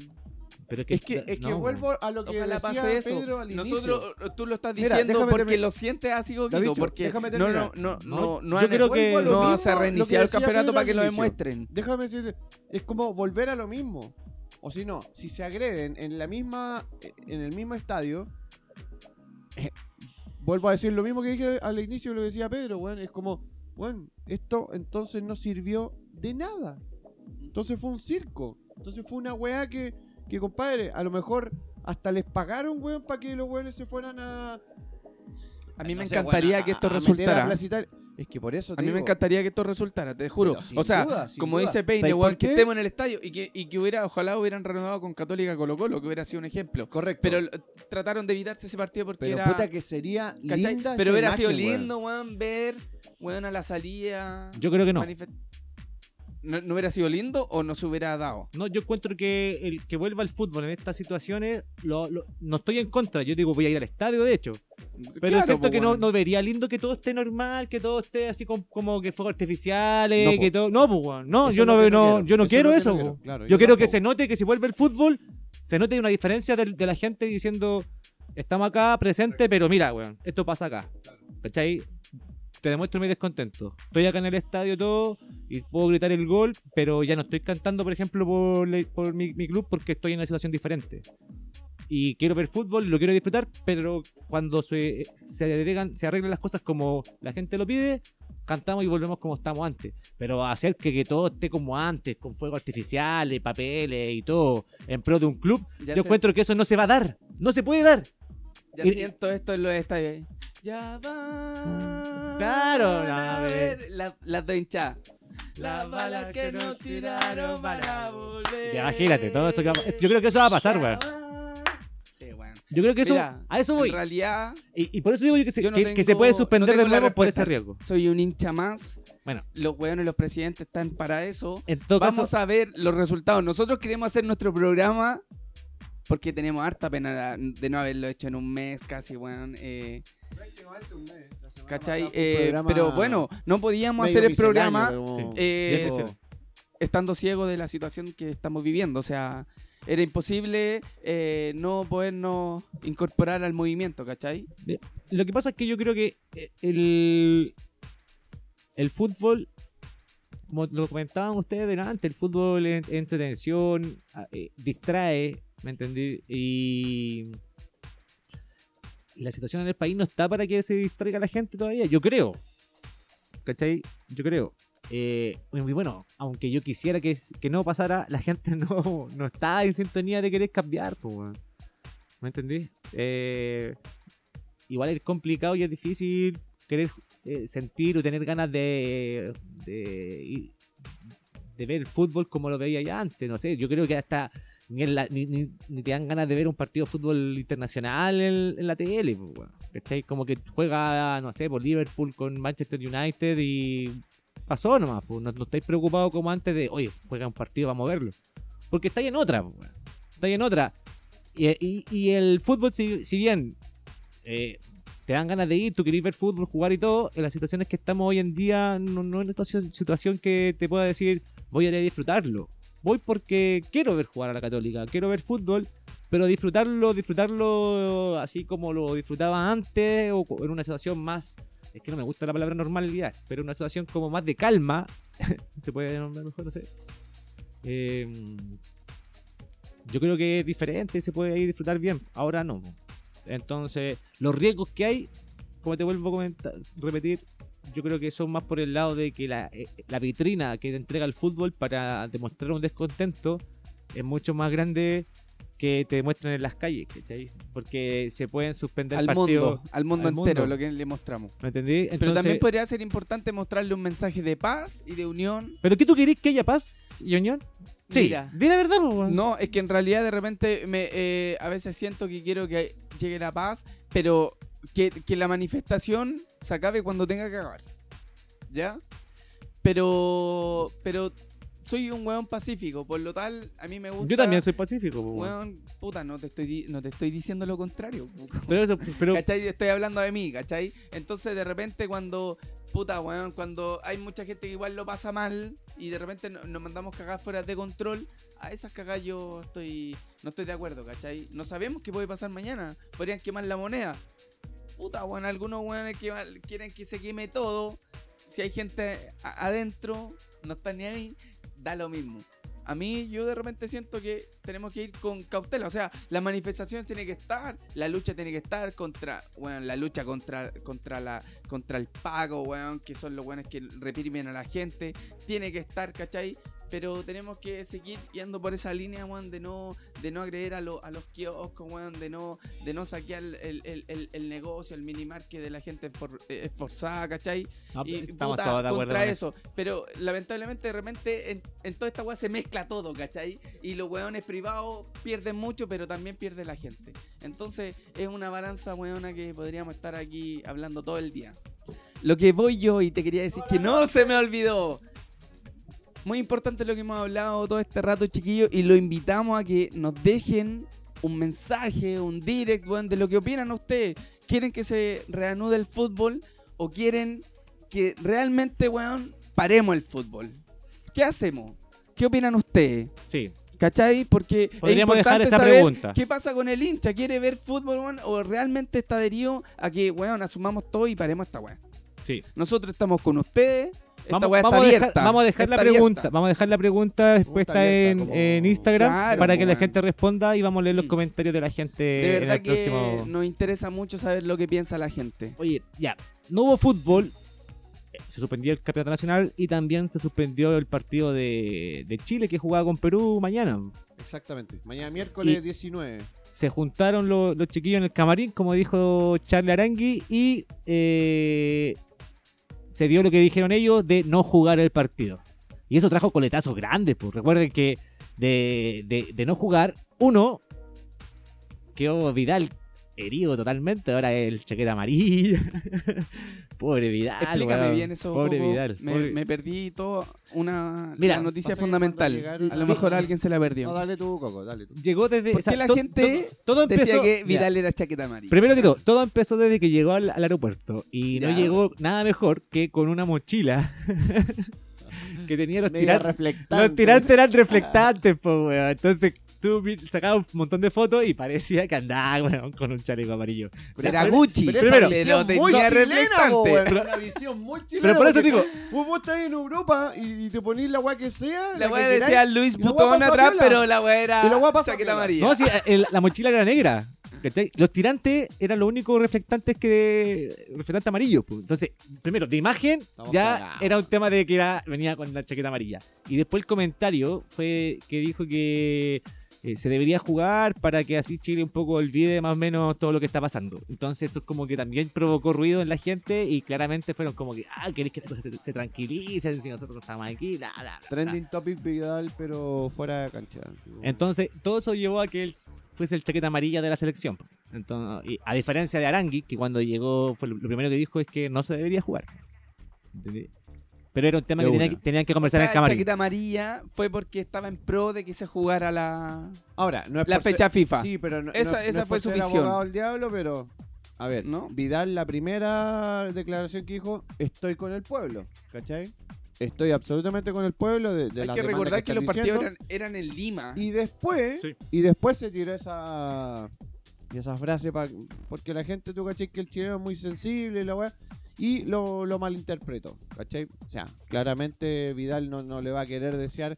Pero es que, Es que, es que no, vuelvo a lo que Ojalá decía pase eso. Pedro al Nosotros, inicio. tú lo estás Mira, diciendo déjame porque lo sientes así, Davidcho, porque no, no, no, No, no, no yo han- creo que- no mismo, se ha reiniciado el campeonato Pedro para que lo demuestren. Déjame decir, es como volver a lo mismo. O si no, si se agreden en la misma, en el mismo estadio, eh, vuelvo a decir lo mismo que dije al inicio, lo que decía Pedro, weón, es como, bueno, esto entonces no sirvió de nada. Entonces fue un circo. Entonces fue una weá que, que compadre, a lo mejor hasta les pagaron, weón, para que los weones se fueran a... A mí me sé, encantaría a- que esto resultara. Es que por eso A mí me encantaría que esto resultara, te juro. O sea, duda, como duda. dice Peine, ¿Sabes weón, por que estemos en el estadio y que, y que hubiera, ojalá hubieran renovado con Católica Colo Colo, que hubiera sido un ejemplo. Correcto. Pero trataron de evitarse ese partido porque Pero era. puta que sería ¿cachai? linda Pero hubiera sido imagen, lindo, weón, ver, weón, a la salida. Yo creo que no. ¿No, no hubiera sido lindo o no se hubiera dado? No, yo encuentro que el que vuelva el fútbol en estas situaciones, lo- lo- no estoy en contra. Yo digo, voy a ir al estadio, de hecho. Pero Claro, siento po, que no, no vería lindo que todo esté normal, que todo esté así como, como que fuegos artificiales, No, po. que todo. No, pues, weón. No, yo no, veo- no yo no quiero eso. quiero, claro, yo yo quiero que se note que si vuelve el fútbol, se note una diferencia de, de la gente diciendo, estamos acá presentes, pero mira, weón, esto pasa acá. ¿Cachai? Te demuestro mi descontento. Estoy acá en el estadio todo y puedo gritar el gol, pero ya no estoy cantando, por ejemplo, por, por mi, mi club porque estoy en una situación diferente. Y quiero ver fútbol, lo quiero disfrutar, pero cuando se, se, se arreglan las cosas como la gente lo pide, cantamos y volvemos como estamos antes. Pero hacer que, que todo esté como antes, con fuegos artificiales, papeles y todo, en pro de un club, Ya yo sé- encuentro que eso no se va a dar. No se puede dar. Ya y- siento esto en los estadios. Ya va. Claro, a ver. La- Las dos hinchadas. Las balas que nos tiraron para volver. Ya, imagínate, todo eso que va- yo creo que eso va a pasar, weón. Sí, weón. Yo creo que eso, Mira, a eso voy. En realidad, Y, y por eso digo yo que se, yo no que, que se tengo- puede no suspender tengo de nuevo por ese riesgo. soy un hincha más. Bueno, Los weones y los presidentes están para eso. en todo Vamos caso, a ver los resultados. Nosotros queremos hacer nuestro programa porque tenemos harta pena de no haberlo hecho en un mes casi, weón. Eh, Prácticamente un mes. ¿Cachai? Eh, programa pero bueno, no podíamos hacer el programa como- Sí. eh, estando ciegos de la situación que estamos viviendo. O sea, era imposible eh, no podernos incorporar al movimiento, ¿cachai? lo que pasa es que yo creo que eh, el, el fútbol, como lo comentaban ustedes delante, el fútbol es entretención, ah, distrae, ¿me entendí? Y la situación en el país no está para que se distraiga la gente todavía, yo creo. ¿Cachai? Yo creo. Eh, bueno, aunque yo quisiera que, que no pasara, la gente no, no está en sintonía de querer cambiar, pues. ¿me entendí? Eh, igual es complicado y es difícil querer eh, sentir o tener ganas de, de, de ver el fútbol como lo veía ya antes. No sé, yo creo que hasta ni, la- ni, ni- ni te dan ganas de ver un partido de fútbol internacional en, en la tele. pues, weón. ¿Cachai? Como que juega, no sé, por Liverpool con Manchester United y pasó nomás. pues. No, no estáis preocupados como antes de, oye, juega un partido, vamos a verlo. Porque estáis en otra, pues, estáis en otra. Y, y- y el fútbol, si, si bien eh, te dan ganas de ir, tú querés ver fútbol, jugar y todo, en las situaciones que estamos hoy en día, no, no es una situa- situación que te pueda decir, voy a ir a disfrutarlo. Voy porque quiero ver jugar a la Católica, quiero ver fútbol, pero disfrutarlo, disfrutarlo así como lo disfrutaba antes, o en una situación más, es que no me gusta la palabra normalidad, pero una situación como más de calma, se puede nombrar mejor, no sé. Eh, yo creo que es diferente, se puede ahí disfrutar bien. Ahora no. Entonces, los riesgos que hay, como te vuelvo a comentar, repetir, yo creo que son más por el lado de que la, eh, la vitrina que te entrega el fútbol para demostrar un descontento es mucho más grande que te muestran en las calles, ¿cachai? Porque se pueden suspender Al partidos. mundo, al mundo al entero, mundo. lo que le mostramos. ¿Me entendí? Pero también podría ser importante mostrarle un mensaje de paz y de unión. ¿Pero qué tú querés que haya paz, Yoñón? Sí, Mira, di la verdad. No, es que en realidad de repente me, eh, a veces siento que quiero que llegue la paz, pero que, que la manifestación se acabe cuando tenga que acabar. ¿Ya? Pero, pero soy un weón pacífico, por lo tal, a mí me gusta... Yo también soy pacífico, po, weón. Puta, no te estoy, no te estoy diciendo lo contrario. Pero eso, pero ¿Cachai? Estoy hablando de mí, ¿cachai? Entonces de repente cuando, puta, weón, cuando hay mucha gente que igual lo pasa mal y de repente no- nos mandamos cagadas fuera de control, a esas cagadas yo estoy, no estoy de acuerdo, ¿cachai? No sabemos qué puede pasar mañana, podrían quemar la moneda. Puta, weón, algunos weones que quieren que se queme todo, si hay gente adentro, no está ni ahí, da lo mismo. A mí yo de repente siento que tenemos que ir con cautela, o sea, la manifestación tiene que estar, la lucha tiene que estar contra, bueno, la lucha contra, contra la, contra el pago, weón, que son los weones que reprimen a la gente, tiene que estar, ¿cachai? Pero tenemos que seguir yendo por esa línea, weón, de no, de no agredir a, lo- a los kioscos, weón, de no, de no saquear el, el- el- el negocio, el minimarket de la gente esfor- eh, esforzada, ¿cachai? no, y estamos puta, todos de acuerdo contra con eso. Pero lamentablemente de repente en, en toda esta weá se mezcla todo, ¿cachai? Y los weones privados pierden mucho, pero también pierde la gente. Entonces es una balanza weona que podríamos estar aquí hablando todo el día. Lo que voy yo y te quería decir que no se me olvidó. Muy importante lo que hemos hablado todo este rato, chiquillos, y lo invitamos a que nos dejen un mensaje, un direct, weón, de lo que opinan ustedes. ¿Quieren que se reanude el fútbol o quieren que realmente, weón, paremos el fútbol? ¿Qué hacemos? ¿Qué opinan ustedes? Sí. ¿Cachai? Porque Podríamos es importante dejar esa saber pregunta. qué pasa con el hincha. ¿Quiere ver fútbol, weón? ¿O realmente está adherido a que, weón, asumamos todo y paremos esta weón? Sí. Nosotros estamos con ustedes. Esta Vamos, a dejar, abierta. vamos a dejar la pregunta, abierta. vamos a dejar la pregunta expuesta en, como- en Instagram Claro, para que la gente responda y vamos a leer los Mm. comentarios de la gente De en el que próximo. nos interesa mucho saber lo que piensa la gente. Oye, ya, no hubo fútbol, eh, se suspendió el campeonato nacional y también se suspendió el partido de, de Chile que jugaba con Perú mañana. Exactamente. Mañana miércoles Y- 19. Se juntaron los, los chiquillos en el camarín, como dijo Charlie Arangui, y eh, se dio lo que dijeron ellos de no jugar el partido. Y eso trajo coletazos grandes, pues recuerden que de, de- de no jugar, uno quedó Vidal herido totalmente, ahora el chaqueta amarilla. Pobre Vidal. Explícame weón. bien eso. Pobre. Vidal. Me, pobre- me perdí toda una Mira, la noticia que fundamental. llegaron- A lo mejor a alguien se la perdió. No, dale tú, Coco, dale tú. Llegó desde. ¿Por o sea, qué la to- gente to- todo Decía empezó. que mira, Vidal era chaqueta amarilla. Primero que todo, todo empezó desde que llegó al, al aeropuerto y no llegó nada mejor que con una mochila que tenía los tirantes. Los tirantes eran reflectantes, pues, weón. Entonces tú sacabas un montón de fotos y parecía que andaba, con un chaleco amarillo. Era Pero- Gucci. Pero Primero, pero muy chilena, reflectante. po, una visión muy chilena. Pero por eso digo, Vos, vos estás en Europa y, y te ponís la weá que sea. La weá queráis, decía Luis la weá Butón atrás, piola. pero la weá era la chaqueta amarilla. no, sí, el- la mochila era negra. ¿cachai? Los tirantes eran los únicos reflectantes que. reflectantes amarillos. pues. Entonces, primero, de imagen, Estamos ya cagados. era un tema de que era, venía con la chaqueta amarilla. Y después el comentario fue que dijo que eh, se debería jugar para que así Chile un poco olvide más o menos todo lo que está pasando. Entonces, eso es como que también provocó ruido en la gente y claramente fueron como que, ah, queréis que las cosas se, se tranquilicen si nosotros estamos aquí, bla, bla, bla, bla". Trending topic Vidal, pero fuera de cancha. Entonces, todo eso llevó a que él fuese el chaqueta amarilla de la selección. Entonces, y a diferencia de Arangui, que cuando llegó, fue lo, lo primero que dijo es que no se debería jugar. ¿Entendí? Pero era un tema De que tenía que- tenían que O conversar sea, en el camarín. chaqueta amarilla fue porque estaba en pro de que se jugara la, Ahora, no es la por ser- fecha FIFA. Sí, pero no, Esa- no- esa no es fue por su ser visión. abogado del diablo, pero A ver, ¿No? Vidal, la primera declaración que dijo, estoy con el pueblo, ¿cachai? Estoy absolutamente con el pueblo de, de Hay las que recordar que, están los partidos eran, eran en Lima. Y después, Sí. y después se tiró esa, esa frase pa- porque la gente, tú cachai, que el chileno es muy sensible y la weá, y lo, lo malinterpretó, ¿cachai? O sea, claramente Vidal no, no le va a querer desear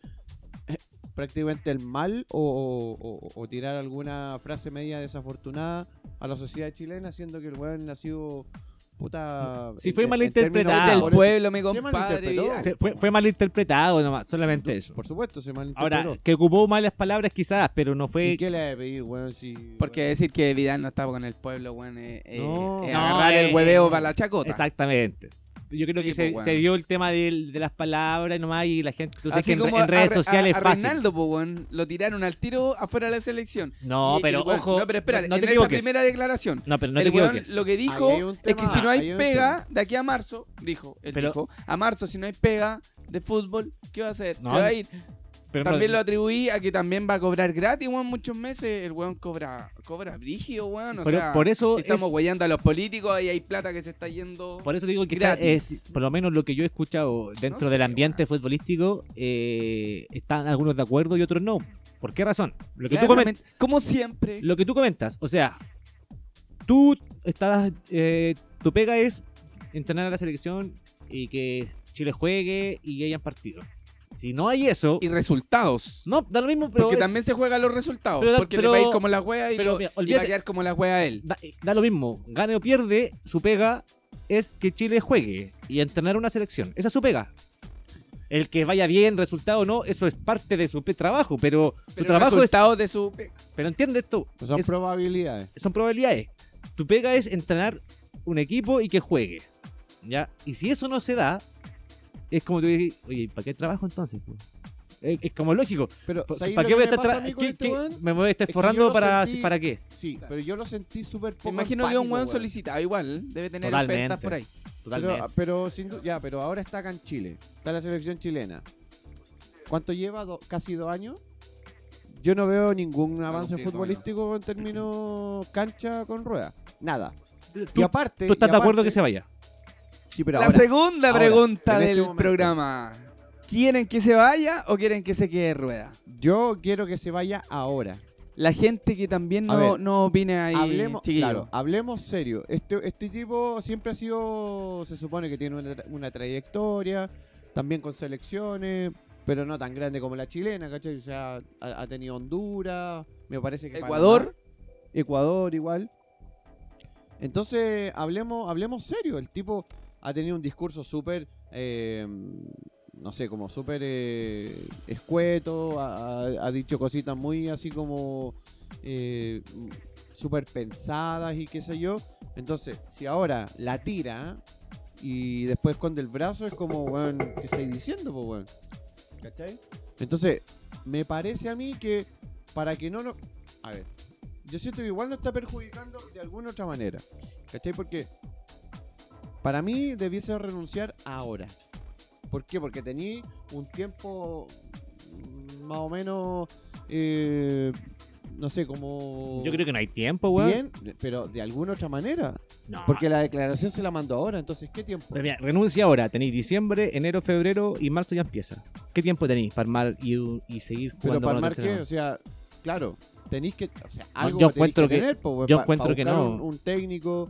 eh, prácticamente el mal o, tirar alguna frase media desafortunada a la sociedad chilena, siendo que el weón nació puta... Sí, fue malinterpretado. del pueblo, mi compadre. Se- fue, fue malinterpretado nomás, solamente eso. Por supuesto, se malinterpretó. Ahora, que ocupó malas palabras quizás, pero no ¿Y fue... qué le pedir, weón? Si, Porque decir que Vidal no estaba con el pueblo, weón, es, es- No. es No, agarrar eh, el hueveo eh, para la chacota. Exactamente. Yo creo Sí, que se, pues, se dio el tema de las palabras nomás y la gente... Tú sabes Así que en, re- como en redes a, sociales a, es a fácil. Po, weón, lo tiraron al tiro afuera de la selección. No, Y- pero ojo... No, pero espérate, no te en esa primera declaración. No, pero no el te equivoques. lo que dijo es que si no hay pega de aquí a marzo, dijo, él Pero- dijo, a marzo si no hay pega de fútbol, ¿qué va a hacer? No, Se va a ir. Pero no- También lo atribuí a que también va a cobrar gratis, weón, muchos meses. El weón cobra, cobra brígido, weón. O Pero sea, por eso si estamos es- huellando a los políticos y hay plata que se está yendo. Por eso digo que está- es, por lo menos lo que yo he escuchado dentro No del ambiente futbolístico, eh, están algunos de acuerdo y otros no. ¿Por qué razón? Lo que, tú Claramente, comentas, como siempre. lo que tú comentas, o sea, tú estás, eh, tu pega es entrenar a la selección y que Chile juegue y hayan partido. Si no hay eso, Y resultados. no, da lo mismo, pero porque es- también se juegan los resultados. pero da- porque pero- le va a ir como la wea y, pero lo- mira, y va a quedar como la wea a él. da, da lo mismo, gane o pierde, su pega es que Chile juegue y entrenar una selección. Esa es su pega. El que vaya bien, resultado o no, eso es parte de su trabajo, pero, su Pero trabajo es... resultados de su pega. Pero entiende esto, Pues son es- probabilidades. son probabilidades. Tu pega es entrenar un equipo y que juegue. ¿Ya? Y si eso no se da, es como tú dices, oye, ¿para qué trabajo entonces? po? Es, es como lógico. Pero, ¿Para ¿sabéis qué voy a me estar pasa tra- a mí con ¿qué- este? ¿Me voy a estar forrando para, sentí- para qué? Sí, pero yo lo sentí súper Me poco imagino que es un weón solicitado igual. Debe tener Totalmente. ofertas por ahí. Totalmente. Pero, pero sin ya, pero ahora está acá en Chile. Está la selección chilena. ¿Cuánto lleva? Do- ¿Casi dos años? Yo no veo ningún avance futbolístico en términos cancha con rueda. Nada. Y ¿Tú, aparte. tú estás de acuerdo que se vaya? Sí, pero la ahora- segunda ahora, pregunta este del programa. ¿Quieren que se vaya o quieren que se quede rueda? Yo quiero que se vaya ahora. La gente que también no, ver, no opine ahí, Hablemos, claro, hablemos serio. Este, este tipo siempre ha sido, se supone que tiene una, una trayectoria, también con selecciones, pero no tan grande como la chilena, ¿cachai? O sea, ha, ha tenido Honduras, me parece que Ecuador. Panamá, Ecuador igual. Entonces, hablemos, hablemos serio. El tipo ha tenido un discurso súper, eh, no sé, como súper eh, escueto, ha, dicho cositas muy así como eh, súper pensadas y qué sé yo. Entonces, si ahora la tira y después esconde el brazo, es como, weón, ¿qué estáis diciendo, pues, weón? ¿Cachai? Entonces, me parece a mí que para que no lo... A ver, yo siento que igual no está perjudicando de alguna otra manera. ¿Cachai? Porque para mí debiese renunciar ahora. ¿Por qué? Porque tenía un tiempo más o menos, eh, no sé, como... Yo creo que no hay tiempo, weón. Bien, pero de alguna otra manera. No. Porque la declaración se la mandó ahora, entonces, ¿qué tiempo? Pero mira, renuncia ahora. Tenéis diciembre, enero, febrero y marzo ya empieza. ¿Qué tiempo tenéis para armar y, y seguir Pero jugando para con armar qué, o sea, claro, tenéis que, o sea, algo yo encuentro que, que- tener, po, yo pa- encuentro pa que no. Un, un técnico,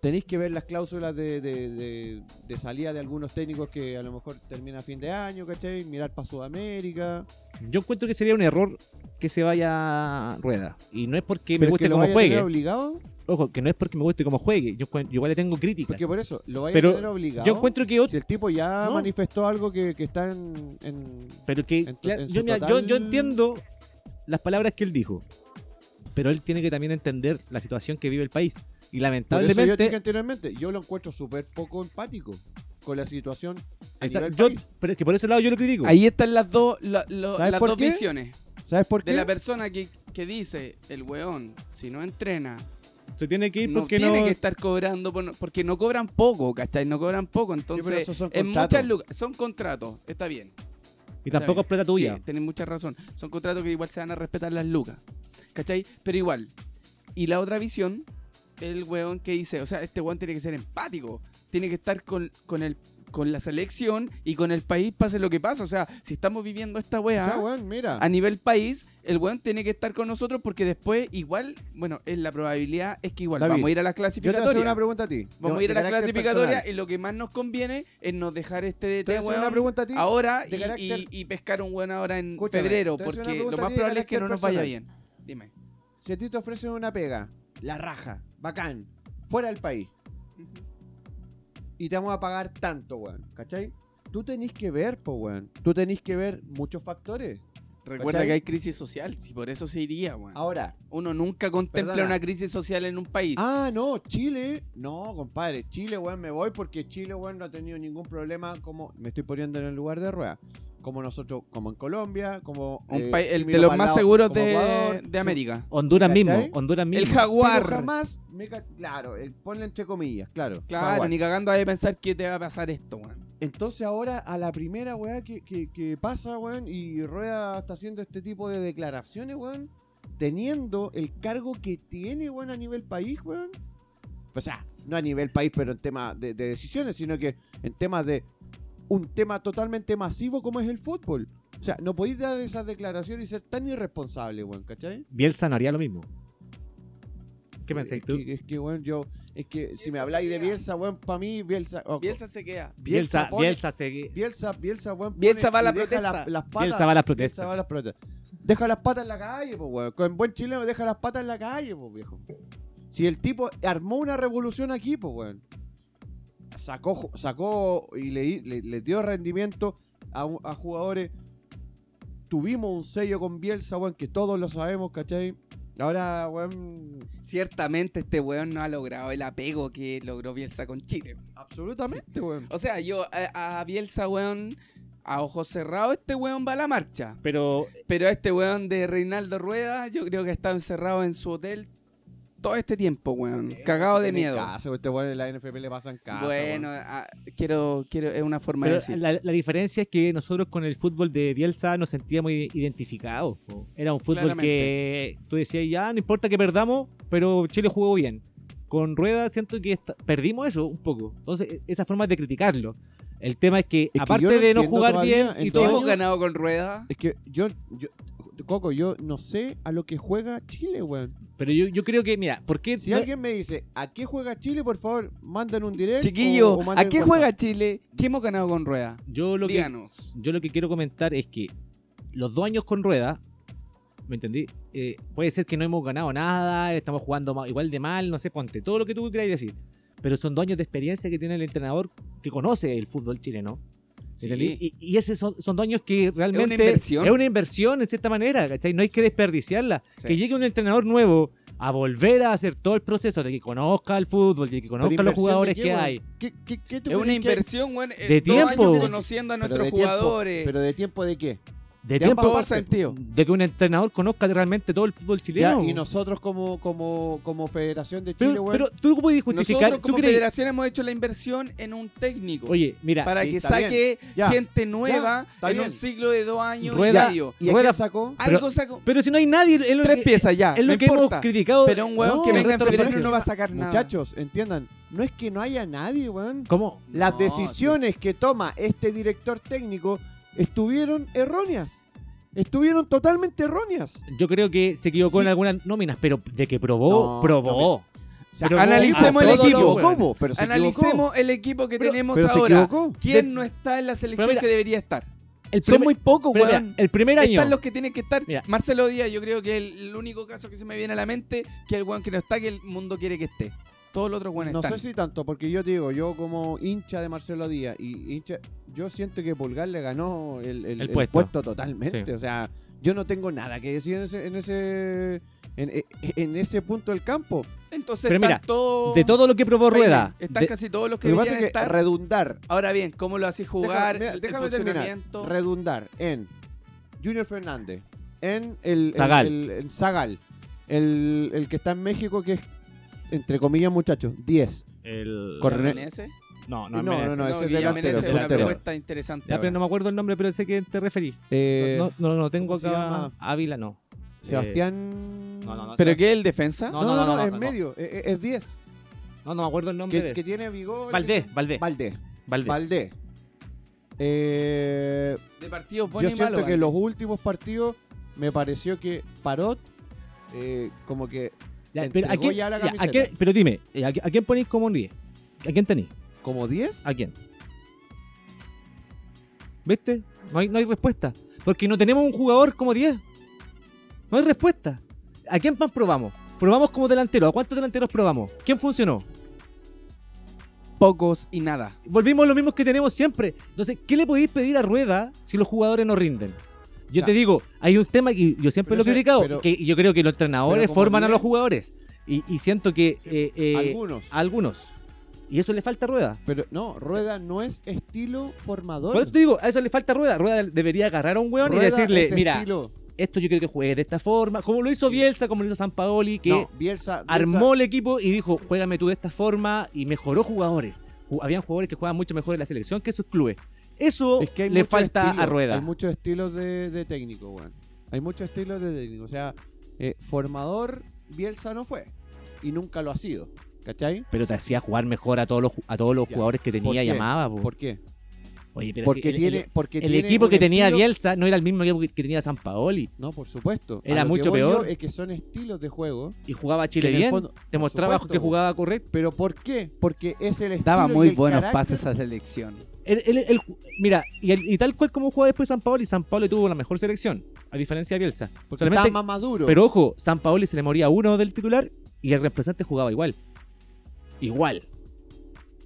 tenéis que ver las cláusulas de, de, de- de salida de algunos técnicos que a lo mejor termina a fin de año, ¿cachai? Mirar para Sudamérica. Yo encuentro que sería un error que se vaya a rueda. Y no es porque me Pero guste cómo juegue. obligado, Ojo, que no es porque me guste cómo juegue. Yo, igual le tengo críticas. porque por eso, lo vaya Pero a tener obligado. Yo encuentro que otro. Si el tipo ya No. manifestó algo que, que está en, en- Pero que. en tu- claro, en yo, yo, yo entiendo las palabras que él dijo. Pero él tiene que también entender la situación que vive el país. Y Por eso yo lamentablemente. dije anteriormente, yo lo encuentro súper poco empático con la situación a Esa- nivel yo- país. pero es que por ese lado yo lo critico. Ahí están las dos, la- lo- ¿Sabes las por dos qué? visiones. ¿Sabes por qué? De la persona que, que dice, el weón, si no entrena, Se tiene que ir no porque tiene no. que estar cobrando, por no- porque no cobran poco, ¿cachai? No cobran poco, entonces pero esos son en contratos. muchas lucas, son contratos, está bien. Y está tampoco bien. es plata tuya. Sí, tenés mucha razón. Son contratos que igual se van a respetar las lucas, ¿cachai? Pero igual. Y la otra visión el weón que dice, o sea, este weón tiene que ser empático, tiene que estar con, con el con la selección y con el país pase lo que pase. O sea, si estamos viviendo esta O weá sea, weón, mira. a nivel país, el weón tiene que estar con nosotros porque después igual, bueno, es la probabilidad es que igual David, vamos a ir a las Yo te voy a hacer clasificatorias. una pregunta a ti. Vamos de- a ir a las clasificatorias personal. y lo que más nos conviene es nos dejar este Te DT a hacer una weón, pregunta a ti. ahora y, carácter- y- y pescar un weón ahora en Escúchame, febrero te porque lo más probable es que no nos vaya bien. Dime. Si a ti te ofrecen una pega, la raja, bacán, fuera del país, y te vamos a pagar tanto, weón, ¿cachai? Tú tenés que ver, po, weón. Tú tenés que ver muchos factores. Recuerda ¿Cachai? que hay crisis social, si por eso se iría, weón. Ahora, Uno nunca contempla Perdona. una crisis social en un país. ah, no, Chile, no, compadre, Chile, weón, me voy porque Chile, weón, no ha tenido ningún problema como, me estoy poniendo en el lugar de rueda, como nosotros, como en Colombia, como... un eh, país, el de los más seguros de, de América. Honduras ¿Cachai? mismo, Honduras mismo. El Pero jaguar. jamás, me ca- claro, eh, ponle entre comillas, claro. Claro, jaguar. ni cagando hay de pensar que te va a pasar esto, weón. Entonces ahora a la primera weá que, que- que pasa, weón, y Rueda está haciendo este tipo de declaraciones, weón, teniendo el cargo que tiene, weón, a nivel país, weón. O sea, no a nivel país, pero en temas de, de decisiones, sino que en temas de un tema totalmente masivo como es el fútbol. O sea, no podéis dar esas declaraciones y ser tan irresponsable, weón, ¿cachai? Bielsa no haría lo mismo. ¿Qué pensáis es tú? Que, es que, weón, yo... Es que si me habláis de Bielsa, weón, para mí, Bielsa... oh, Bielsa se queda. Bielsa, pone- Bielsa se... Bielsa, Bielsa, weón. Bielsa va a la protesta. las patas- Bielsa va a las protestas. Bielsa va a las protestas. Deja las patas en la calle, pues, weón. Con buen chileno, deja las patas en la calle, pues, viejo. Si el tipo armó una revolución aquí, pues, weón. Sacó, sacó y le, le- le dio rendimiento a, jugadores. Tuvimos un sello con Bielsa, weón, que todos lo sabemos, ¿cachai? Ahora, weón, Ciertamente este weón no ha logrado el apego que logró Bielsa con Chile. absolutamente, weón. O sea, yo a, a Bielsa, weón, a ojos cerrados, este weón va a la marcha. Pero Pero a este weón de Reinaldo Rueda, yo creo que ha estado encerrado en su hotel todo este tiempo, weón. Cagado de miedo. Caso, este weón en la NFP le pasan caso. bueno, weón. ah, quiero, quiero, es una forma de decir. la, la diferencia es que nosotros con el fútbol de Bielsa nos sentíamos identificados. po. Era un fútbol Claramente. que tú decías, ya, no importa que perdamos, pero Chile jugó bien. Con Rueda siento que esta- perdimos eso un poco. Entonces, e- esa forma de criticarlo. El tema es que, Es que aparte no de no jugar todavía bien en y todo hemos ganado con Rueda. Es que yo, yo, Coco, yo no sé a lo que juega Chile, weón. pero yo, yo creo que, mira, ¿por qué Si no- alguien me dice, ¿a qué juega Chile? Por favor, manden un direct. Chiquillo, o- o manden ¿a qué WhatsApp. juega Chile? ¿Qué hemos ganado con Rueda? yo lo que Díganos. yo lo que quiero comentar es que los dos años con Rueda, ¿me entendí? Eh, puede ser que no hemos ganado nada, estamos jugando igual de mal, no sé, ponte todo lo que tú quieras decir. Pero son dos años de experiencia que tiene el entrenador que conoce el fútbol chileno. Y, y esos son, son dos años que realmente inversión. es una inversión en cierta manera, ¿cachai? No hay que desperdiciarla. Sí. Que llegue un entrenador nuevo a volver a hacer todo el proceso de que conozca el fútbol, de que ¿Pero conozca los jugadores qué, que hay. ¿Qué, qué, qué tú Es una inversión, eh, De dos tiempo. años conociendo a pero nuestros de tiempo- jugadores. ¿Pero de tiempo de qué? De De tiempo todo sentido. de que un entrenador conozca realmente todo el fútbol Ya, chileno. y nosotros como, como, como Federación de Chile, Pero, weón. pero tú puedes justificar. Nosotros ¿tú como crees- federación hemos hecho la inversión en un técnico. Oye, mira, para sí, que saque Ya, gente nueva en bien. un ciclo de dos años Rueda- y medio. ¿Y Rueda- sacó? Pero- Algo sacó. pero si no hay nadie, es lo Tres que, piezas ya. es lo no que importa. hemos criticado. Pero un weón No, que venga en febrero no va a sacar nada. Muchachos, entiendan, no es que no haya nadie, weón. ¿Cómo? Las No, decisiones que toma este director técnico estuvieron erróneas. Estuvieron totalmente erróneas. Yo creo que se equivocó Sí. en algunas nóminas, pero de que probó, No, probó. O sea, Pero analicemos no- el equipo. ¿Cómo? Pero se Analicemos el equipo que Pero- tenemos pero ahora. ¿Quién De- no está en la selección mira, que debería estar? El Son muy pocos, weón. el primer año. Están los que tienen que estar. Mira. Marcelo Díaz, yo creo que el, el único caso que se me viene a la mente que el weón que no está, que el mundo quiere que esté. Todos los otros weones No están. sé si tanto, porque yo te digo, yo como hincha de Marcelo Díaz y hincha, yo siento que Pulgar le ganó el, el- El el puesto. totalmente. Sí. O sea, yo no tengo nada que decir en ese, en ese, en, en ese punto del campo. Entonces Pero están mira, todos. De todo lo que probó Rueda. Están de- casi todos los que Lo que pasa es que estar. redundar, Ahora bien, ¿cómo lo haces jugar? Déjame- mira, el déjame terminar. redundar en Junior Fernández, en el, Zagal. el, el Zagal, el, el que está en México, que es, entre comillas, muchachos, 10. el-. No, No, no, no, no, ese es delantero, es una propuesta interesante. Ya, pero ahora. no me acuerdo el nombre, pero sé que te referí. Eh, no, no, no tengo ¿cómo se acá. Ávila, no. Sebastián. No, no, no, no. ¿Pero qué es el defensa? No, No, no, no, no, es no. medio, es- es es 10. No, no me acuerdo el nombre Que, de que tiene vigor. Valdés, Valdés. Valdés. Valdés. Valdés. Eh, De partidos yo buenos y siento que los últimos partidos me pareció que Parot, eh, como que Ya, pero, ¿a quién, ya la ya, ¿a quién- pero dime, eh, ¿a, qui- a quién ponéis como un 10? ¿A quién tenéis? Como 10. ¿A quién? ¿Viste? No hay, no hay respuesta. Porque no tenemos un jugador como 10. No hay respuesta. ¿A quién más probamos? Probamos como delantero. ¿A cuántos delanteros probamos? ¿Quién funcionó? Pocos y nada. Volvimos a lo mismo que tenemos siempre. Entonces, ¿qué le podéis pedir a Rueda si los jugadores no rinden? Yo te digo, hay un tema que yo siempre Pero lo he criticado, pero- que yo creo que los entrenadores forman a los jugadores. Y, y siento que eh, eh, Algunos. algunos. Y eso le falta a Rueda. Pero no, Rueda no es estilo formador. Por eso te digo, a eso le falta a Rueda. Rueda debería agarrar a un weón y decirle, es mira, estilo- esto yo quiero que juegue de esta forma, como lo hizo Bielsa, como lo hizo San Paoli, que no, Bielsa, Bielsa- armó el equipo y dijo, juégame tú de esta forma y mejoró jugadores. Ju- Habían jugadores que jugaban mucho mejor en la selección que sus clubes. Eso Es que le falta a Rueda. Hay muchos estilos de, de técnico, weón. Hay muchos estilos de técnico. O sea, eh, formador, Bielsa no fue. Y nunca lo ha sido. ¿Cachai? Pero te hacía jugar mejor a todos los, a todos los Ya. jugadores que ¿Por tenía qué? llamaba. po. ¿Por qué? Oye, pero Porque si el- tiene. porque el tiene equipo que tenía estilo- Bielsa no era el mismo equipo que, que tenía San Paoli. No, por supuesto. Era lo que mucho peor. Es que son estilos de juego. Y jugaba Chile bien. fondo- te mostraba supuesto, que jugaba correcto. ¿Pero por qué? Porque es el estilo. Daba y muy el buenos carácter- pases a selección. El- el- el- mira, y, el- y tal cual como jugaba después San Paoli, San Paoli tuvo la mejor selección, a diferencia de Bielsa. Porque Solamente- estaba más maduro. pero ojo, San Paoli se le moría uno del titular y el reemplazante jugaba igual. Igual.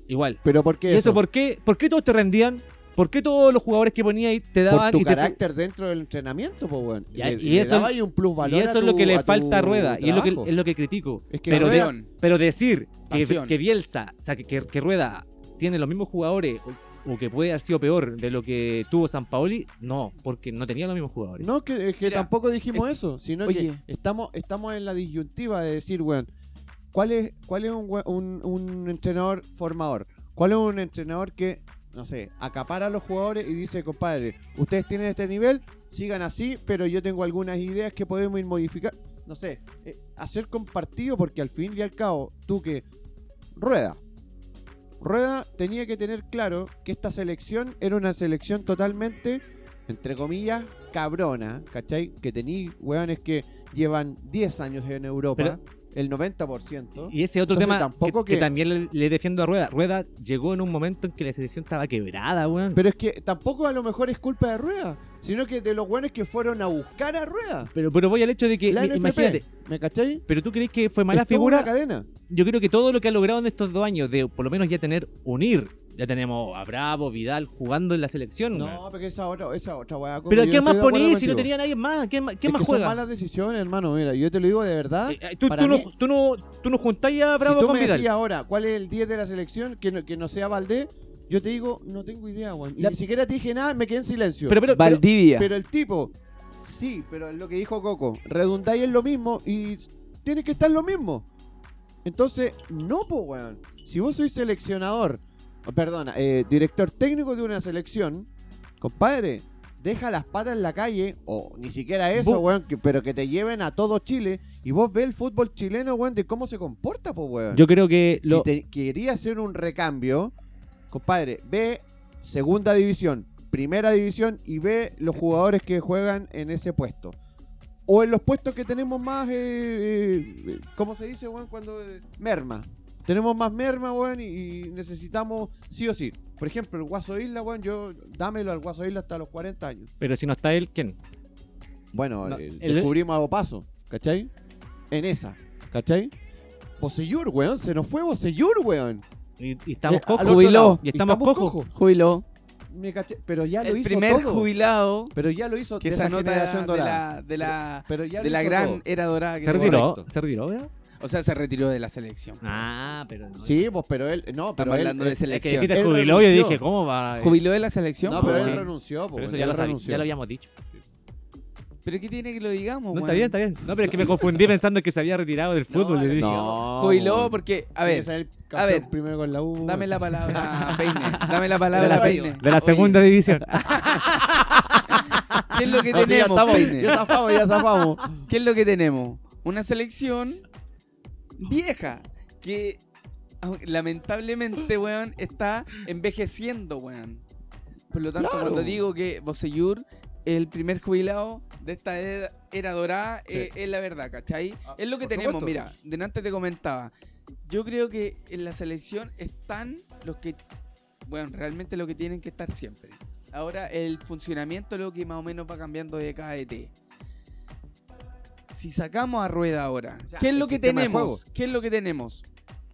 Igual. ¿Pero por qué ¿Y eso por qué? ¿Por qué todos te rendían? ¿Por qué todos los jugadores que ponía ahí te Por daban tu y te carácter dentro del entrenamiento, pues, weón. Ya, Le- y le eso- daba ahí un plus valor Y a eso es lo que le falta a Rueda. Y es lo que, es lo que critico. Es que pero, Rueda- de- pero decir que, que Bielsa, o sea, que, que- que Rueda tiene los mismos jugadores o, o que puede haber sido peor de lo que tuvo San Paoli, no, porque no tenía los mismos jugadores. No, que, es que Mira, tampoco dijimos eso, sino oye. que estamos, estamos en la disyuntiva de decir, weón, ¿cuál es, cuál es un, un, entrenador formador? ¿Cuál es un entrenador que, no sé, acapara a los jugadores y dice, compadre, ustedes tienen este nivel, sigan así, pero yo tengo algunas ideas que podemos ir modificar? No sé, eh, hacer compartido porque al fin y al cabo, tú que... Rueda. Rueda tenía que tener claro que esta selección era una selección totalmente, entre comillas, cabrona, ¿cachai? Que tení weones que llevan 10 años en Europa, el 90%. Y ese otro Entonces, tema tampoco que, que que- también le, le defiendo a Rueda. Rueda llegó en un momento en que la selección estaba quebrada, weón. Pero es que tampoco a lo mejor es culpa de Rueda, sino que de los weones que fueron a buscar a Rueda. Pero, pero voy al hecho de que, La mi- NFP, imagínate, ¿me cachai? pero tú crees que fue mala Es toda figura. una cadena. Yo creo que todo lo que ha logrado en estos dos años, de por lo menos ya tener unir, ya tenemos a Bravo, Vidal jugando en la selección. weón. No, porque esa otra, esa otra weá. pero yo ¿qué estoy más ponís si no tenía nadie más? ¿Qué, más- qué Es más que son juega? malas decisiones, hermano. Mira, yo te lo digo de verdad. Eh, eh, tú, no, tú, no, tú no juntáis a Bravo si tú con me Vidal. decías ahora cuál es el 10 de la selección que no, que no sea Valdés, yo te digo, no tengo idea, weón. Y La- ni siquiera te dije nada, me quedé en silencio. pero, pero, Valdivia. Pero el tipo, sí, pero es lo que dijo Coco, redundáis en lo mismo y tiene que estar lo mismo. Entonces, no, po, weón. Si vos sois seleccionador, perdona, eh, director técnico de una selección, compadre, deja las patas en la calle, o ni siquiera eso, Bu- weón, que- pero que te lleven a todo Chile y vos ves el fútbol chileno, weón, de cómo se comporta, po, weón. yo creo que lo, Si te quería hacer un recambio, compadre, ve segunda división, primera división y ve los jugadores que juegan en ese puesto. O en los puestos que tenemos más, eh, eh, ¿cómo se dice, weón? Cuando eh, merma. Tenemos más merma, weón, y, y necesitamos sí o sí. Por ejemplo, el Guaso Isla, weón, yo dámelo al Guaso Isla hasta los 40 años. pero si no está él, ¿quién? Bueno, No, eh, el- descubrimos a paso, ¿cachai? En esa, ¿cachai? Bosellur, weón, se nos fue Bosellur, weón. Y, y estamos Eh, cojos. Jubiló. Y estamos cojos. Jubiló. Me caché, pero ya lo El hizo primer todo. jubilado Pero ya lo hizo que de se esa generación de dorada. la, de la, Pero ya de lo la gran todo. era dorada. que ¿Se retiró? ¿Se retiró? O sea, se retiró de la selección. Ah, pero no. Sí, pues, pero él, no, pero Estamos él, hablando de él- Es que selección. dijiste Él jubiló y yo renunció. dije, ¿cómo va? ¿Jubiló de la selección? No, pero él sí. renunció, pues, Pero eso él ya lo, sabía, renunció. ya lo habíamos dicho. ¿Pero qué tiene que lo digamos, No, está weón? bien, está bien. No, pero es que me confundí pensando que se había retirado del fútbol. yo dije, No, Jubiló porque, a Tiene ver, que a campeón ver, primero con la U. dame la palabra, Peine. Dame la de palabra, la, Peine. de la Oye, segunda división. ¿Qué es lo que No, sí, ya tenemos, estamos, Peine? ya zafamos, ya zafamos. ¿Qué es lo que tenemos? Una selección vieja que lamentablemente, weón, está envejeciendo, weón. Por lo tanto, Claro. cuando digo que Boseyur el primer jubilado de esta era, era dorada, Sí. eh, es la verdad, ¿cachai? Ah, es lo que tenemos, supuesto. mira, delante te comentaba. Yo creo que en la selección están los que, bueno, realmente lo que tienen que estar siempre. Ahora, el funcionamiento es lo que más o menos va cambiando de cada ET. Si sacamos a rueda ahora, O sea, ¿qué es lo que tenemos? ¿Qué es lo que tenemos?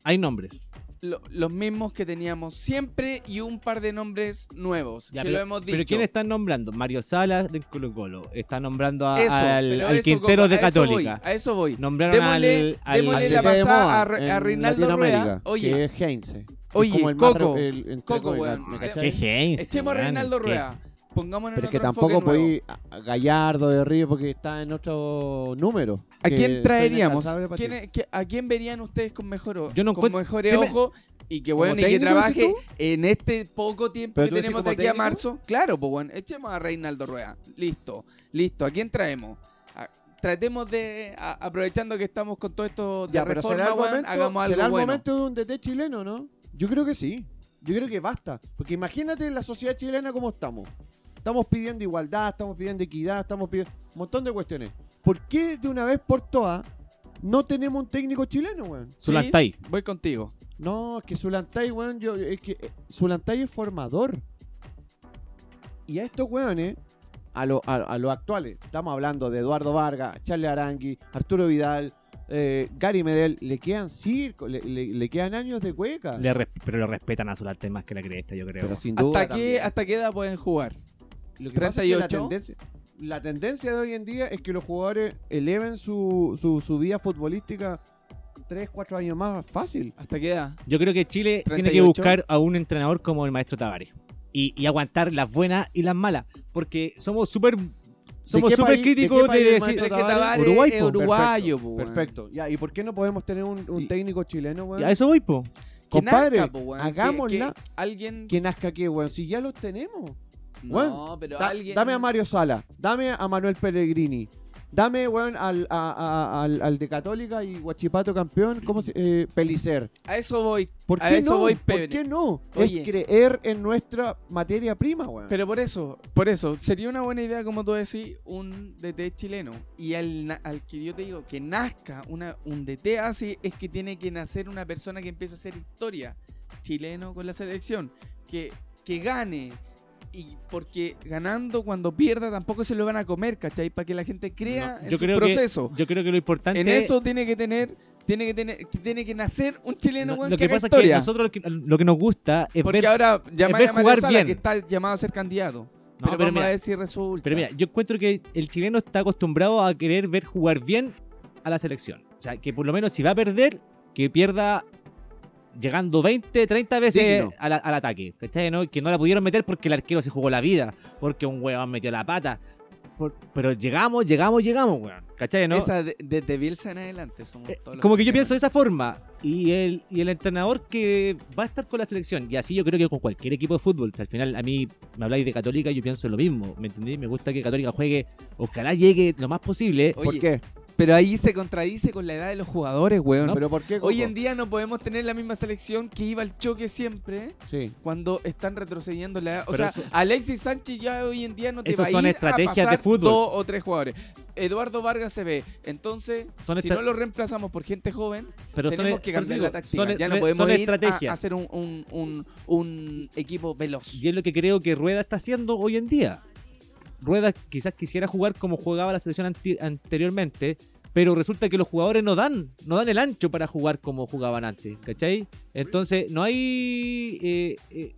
Hay nombres. Lo- los mismos que teníamos siempre y un par de nombres nuevos, Ya, que pero, lo hemos dicho. pero ¿quién están nombrando? Mario Salas de Colo Colo. Está nombrando a- Eso, al, al eso, Quintero de a eso voy, Católica. a eso voy. Nombraron Démosle, al, al- démosle Al la pasada moda a, Re- a Reinaldo Rueda. Oye, que es Heinze. Oye, es como el Coco, Coco, weón. ¿me Eh, cachai? ¿Qué Heinz, echemos a? Reinaldo ¿Qué? Rueda. Pongámonos Pero en es que otro enfoque tampoco nuevo. podéis a- a Gallardo de Río porque está en otro número. ¿A que quién son traeríamos? inalcanzables para ¿Quién ti. es- qué- ¿A quién verían ustedes con mejor o- Yo no con encuentro- mejores se me- ojos y que ¿Como bueno y que técnico, trabaje en este poco tiempo ¿Pero que tú decís tenemos de como aquí a técnico? marzo? Claro, pues bueno, echemos a Reinaldo Rueda. Listo, listo. ¿A quién traemos? A- tratemos de, a- aprovechando que estamos con todo esto de Ya, pero reforma, será el weón, momento, hagamos será algo el bueno. momento de un DT chileno, ¿no? Yo creo que sí. Yo creo que basta. Porque imagínate la sociedad chilena como estamos. Estamos pidiendo igualdad, estamos pidiendo equidad, estamos pidiendo un montón de cuestiones. ¿Por qué de una vez por todas no tenemos un técnico chileno, weón? Zulantay. Voy contigo. No, es que Zulantay, weón, yo, es que eh, Zulantay es formador. Y a estos weones, a los a, a los actuales, estamos hablando de Eduardo Vargas, Charles Arangui, Arturo Vidal, eh, Gary Medel, le quedan circo, le, le- le quedan años de cueca. Le res- pero lo respetan a Zulantay más que la cresta, yo creo. Pero sin duda. ¿Hasta qué, también. ¿Hasta qué edad pueden jugar? Lo que pasa es que la 38? tendencia, la tendencia de hoy en día es que los jugadores eleven su, su, su vida futbolística 3, 4 años más fácil. ¿Hasta qué edad? Yo creo que Chile tiene que 38. buscar a un entrenador como el maestro Tavares. Y, y aguantar las buenas y las malas. Porque somos súper somos súper de críticos de, el decir. Que Uruguay, es uruguayo, Perfecto, po, weón. Perfecto. Ya, ¿y por qué no podemos tener un, un Y- técnico chileno, weón? A eso voy, po. Que Compadre, nazca, po, weón. Que- hagámosla. que alguien. Que nazca qué, weón. Si ya los tenemos. No, pero Da- alguien. Dame a Mario Sala, dame a Manuel Pellegrini, dame, weón, al, a- a- al, al de Católica y Guachipato campeón, ¿cómo se eh, Pelicer. A eso voy. ¿Por A qué eso no? voy, ¿Por qué no? Oye. Es creer en nuestra materia prima, weón. Pero por eso, por eso, sería una buena idea, como tú decís, un DT chileno. Y al, al que yo te digo que nazca una, un DT así, es que tiene que nacer una persona que empiece a hacer historia chileno con la selección. Que, que gane. Y porque ganando, cuando pierda, tampoco se lo van a comer, ¿cachai? Para que la gente crea No, en yo su proceso. Que, yo creo que lo importante En eso tiene que tener, tiene que tener, tiene que nacer un chileno, no, lo que pasa es que nosotros lo que, lo que nos gusta es Porque ver. ahora llama ver a Mario Sala, bien. que está llamado a ser candidato. No, pero, pero vamos mira, a ver si resulta. Pero mira, yo encuentro que el chileno está acostumbrado a querer ver jugar bien a la selección. O sea, que por lo menos si va a perder, que pierda llegando 20, 30 veces al, al ataque. ¿Cachai? ¿no? Que no la pudieron meter porque el arquero se jugó la vida, porque un huevón metió la pata. Por- pero llegamos, llegamos, llegamos, weón. ¿Cachai? ¿no? Esa de- desde Bielsa en adelante somos Eh, todos los como que yo pienso de esa forma. Y el, y el entrenador que va a estar con la selección, y así yo creo que con cualquier equipo de fútbol, si al final a mí me habláis de Católica, yo pienso lo mismo, ¿me entendí? Me gusta que Católica juegue, ojalá llegue lo más posible. Oye, ¿Por qué? Pero ahí se contradice con la edad de los jugadores, weón. ¿Pero por qué, Hoy en día no podemos tener la misma selección que iba al choque siempre Sí. cuando están retrocediendo la edad. O Pero sea, eso- Alexis Sánchez ya hoy en día no te Esos va a son ir estrategias a de fútbol. dos o tres jugadores. Eduardo Vargas se ve. Entonces, Son si no lo reemplazamos por gente joven, pero son, tenemos que por eso cambiar digo, la táctica. son- ya no son- podemos son ir a- estrategias. a, hacer un, un- un- un equipo veloz. Y es lo que creo que Rueda está haciendo hoy en día. Rueda quizás quisiera jugar como jugaba la selección anteriormente, pero resulta que los jugadores no dan, no dan el ancho para jugar como jugaban antes, ¿cachai? Entonces, no hay... eh, eh,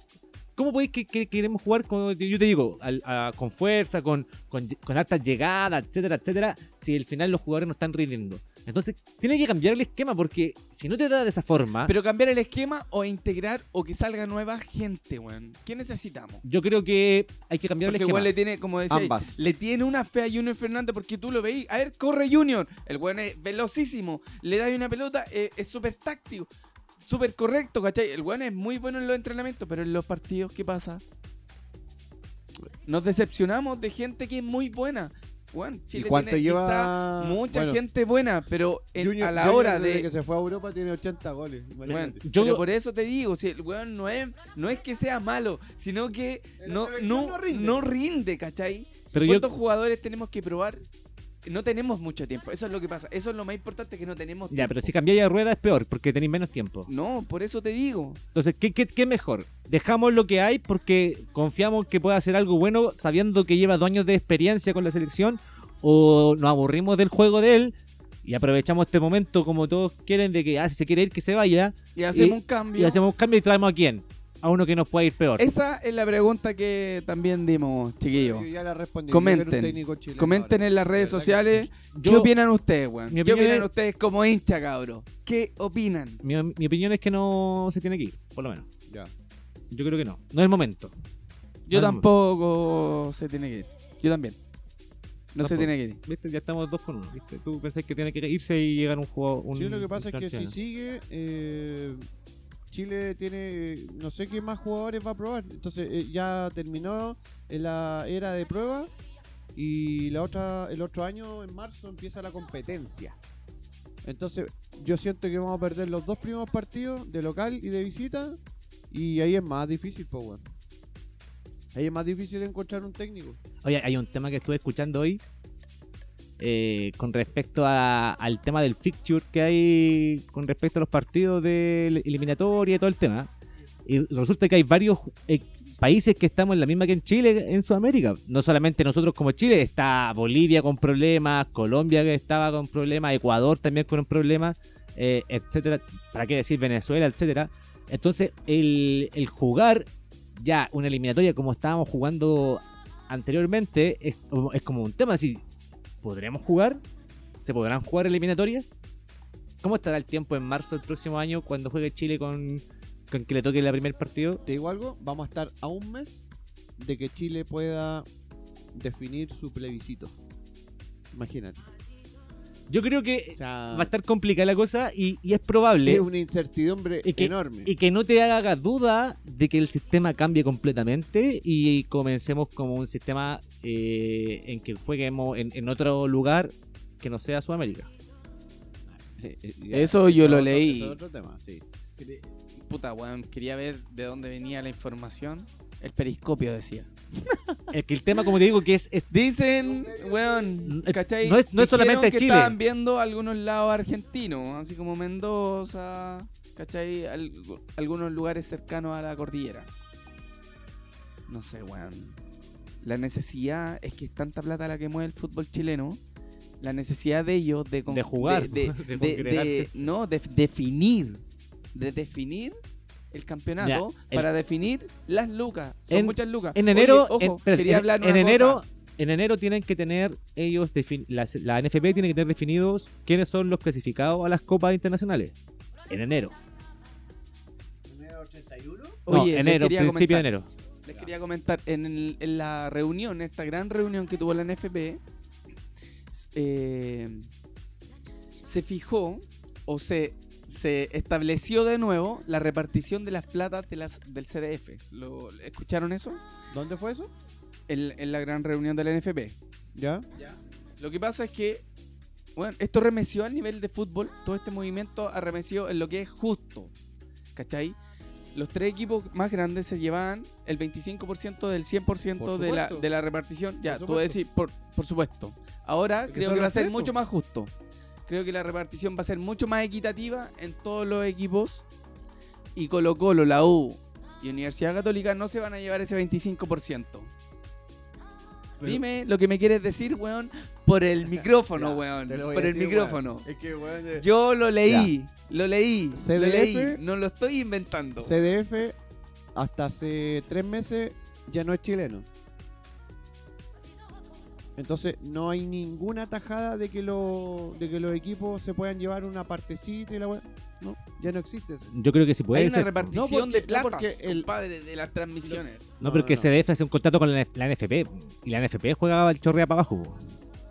¿Cómo podéis que, que queremos jugar, con, yo te digo, con fuerza, con, con, con hartas llegadas, etcétera, etcétera, si al final los jugadores no están rindiendo? Entonces, tiene que cambiar el esquema, porque si no te da de esa forma... Pero cambiar el esquema o integrar o que salga nueva gente, weón. ¿Qué necesitamos? Yo creo que hay que cambiar Porque el esquema. weón le tiene, como decía, Ambas. le tiene una fe a Junior Fernández porque tú lo veís. A ver, corre Junior. El weón es velocísimo. Le da una pelota, eh, es súper táctico, súper correcto, ¿cachai? El weón es muy bueno en los entrenamientos, pero en los partidos, ¿qué pasa? Nos decepcionamos de gente que es muy buena. Bueno, Chile cuánto tiene lleva? quizá mucha Bueno, gente buena, pero en- Junior- a la Junior hora desde de... que se fue a Europa tiene 80 goles. Bueno. Yo- pero por eso te digo, si el weón no es, no es que sea malo, sino que no, no, no rinde. no rinde, ¿cachai? Pero yo, ¿Cuántos jugadores tenemos que probar? No tenemos mucho tiempo, eso es lo que pasa. Eso es lo más importante que no tenemos ya, tiempo. pero si cambiáis de rueda es peor, porque tenéis menos tiempo. No, por eso te digo. Entonces, ¿qué, qué, qué mejor? ¿Dejamos lo que hay porque confiamos que pueda hacer algo bueno sabiendo que lleva dos años de experiencia con la selección? ¿O nos aburrimos del juego de él y aprovechamos este momento como todos quieren de que, ah, si se quiere ir, que se vaya? Y hacemos Y- un cambio. Y hacemos un cambio y traemos a quién? A uno que nos pueda ir peor. Esa es la pregunta que también dimos, chiquillos. Yo ya la respondí. Comenten. Yo Comenten ahora. en las redes que sociales qué opinan ustedes, weón. ¿Qué opinión opinan es- ustedes como hincha, cabro? ¿Qué opinan? Mi, mi opinión es que no se tiene que ir, por lo menos. Ya. Yo creo que no. No es el momento. Yo tampoco se tiene que ir. Yo también. No se tiene que ir. ¿Viste? Ya estamos dos con uno. ¿viste? Tú pensás que tiene que irse y llegar un juego. Un, Sí, lo que pasa es que si sigue, eh, Chile tiene, no sé qué más jugadores va a probar. Entonces eh, ya terminó la era de prueba y la otra, el otro año, en marzo, empieza la competencia. Entonces yo siento que vamos a perder los dos primeros partidos de local y de visita y ahí es más difícil, pues bueno. Ahí es más difícil encontrar un técnico. Oye, hay un tema que estuve escuchando hoy eh, con respecto al tema del fixture que hay con respecto a los partidos de eliminatoria y todo el tema. Y resulta que hay varios eh, países que estamos en la misma que en Chile, en Sudamérica. No solamente nosotros como Chile, está Bolivia con problemas, Colombia que estaba con problemas, Ecuador también con un problema, eh, etcétera. ¿Para qué decir Venezuela, etcétera? Entonces, el, jugar ya una eliminatoria como estábamos jugando anteriormente es, es como un tema así. ¿Podremos jugar? ¿Se podrán jugar eliminatorias? ¿Cómo estará el tiempo en marzo del próximo año cuando juegue Chile con, con que le toque el primer partido? Te digo algo, vamos a estar a un mes de que Chile pueda definir su plebiscito. Imagínate. Yo creo que O sea, va a estar complicada la cosa y, y es probable es una incertidumbre Y que- enorme. y que no te haga duda de que el sistema cambie completamente y comencemos como un sistema eh, en que jueguemos en, en otro lugar que no sea Sudamérica. Eh, eh, Eso yo lo otro- leí. eso es otro tema, sí. Puta, weón, quería ver de dónde venía la información. El periscopio decía. Es que el tema, como te digo, que es, es Dicen, weón, ¿cachai? no es- no es solamente que Chile. estaban viendo algunos lados argentinos, así como Mendoza, ¿cachai? Al- algunos lugares cercanos a la cordillera. No sé, weón. La necesidad es que es tanta plata la que mueve el fútbol chileno. La necesidad de ellos de, jugar, de, de de- no, de definir, de definir el campeonato el- para definir las lucas. Son En- muchas lucas. en Oye, enero, ojo, en, quería en- hablar en una enero, cosa. en enero tienen que tener ellos la, la NFP tiene que tener definidos quiénes son los clasificados a las copas internacionales. En enero. No, Oye, les enero, principio de enero. Les quería comentar, en, el- en la reunión, esta gran reunión que tuvo la NFP, eh, se fijó o se, se estableció de nuevo la repartición de las platas de las, del CDF. ¿Lo, ¿Escucharon eso? ¿Dónde fue eso? En, en la gran reunión de la NFP. ¿Ya? Lo que pasa es que, bueno, esto remeció a nivel de fútbol, todo este movimiento arremeció en lo que es justo. ¿Cachai? Los tres equipos más grandes se llevaban el 25% del 100% Por de la, de la repartición. Ya, tú decís, por, por supuesto. Ahora creo que va a ser tres, mucho más justo. Creo que la repartición va a ser mucho más equitativa en todos los equipos. Y Colo Colo, la U y Universidad Católica no se van a llevar ese 25%. Dime lo que me quieres decir, weón, por el micrófono, Ya, weón. lo Por el decir, micrófono. weón. Es que, weón, eh, Yo lo leí, lo leí, lo CDF. leí, no lo estoy inventando. CDF hasta hace tres meses ya no es chileno. Entonces no hay ninguna tajada de que, lo, de que los equipos se puedan llevar una partecita y la weá. No, ya no existe eso. Yo creo que sí puede Hay una ser. repartición No, porque- de no, platas, porque el- compadre, de las transmisiones. No, porque no. CDF hace un contrato con la, la NFP y la NFP juega el chorrea para abajo. po.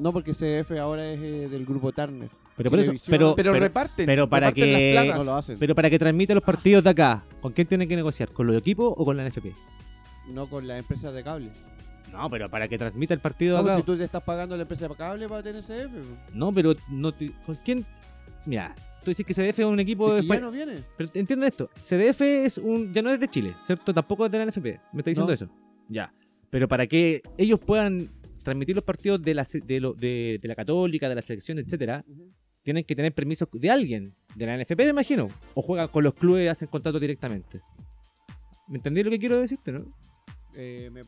No, porque CDF ahora es eh, del grupo Turner. Pero por eso, Televisión. pero, Pero, pero, reparten, pero para reparten que- las platas. No lo hacen. pero para que transmite los partidos de acá, ¿con quién tienen que negociar? ¿Con los equipos o con la NFP? No con las empresas de cable. No, pero para que transmita el partido ¿Cómo acá. si tú te estás pagando la empresa de cable para tener CDF? No, pero no te- ¿con quién? Mira, tú dices que CDF es un equipo Es que de ya no vienes. Pero entiende esto, CDF es un ya no es de Chile, ¿cierto? Tampoco es de la NFP. ¿Me está diciendo No. eso? Ya. Pero para que ellos puedan transmitir los partidos de la de, lo- de- de la Católica, de la selección, etcétera, tienen que tener permiso de alguien, de la NFP, me imagino, o juegan con los clubes y hacen contrato directamente. ¿Me entendí lo que quiero decirte, no? Eh, me-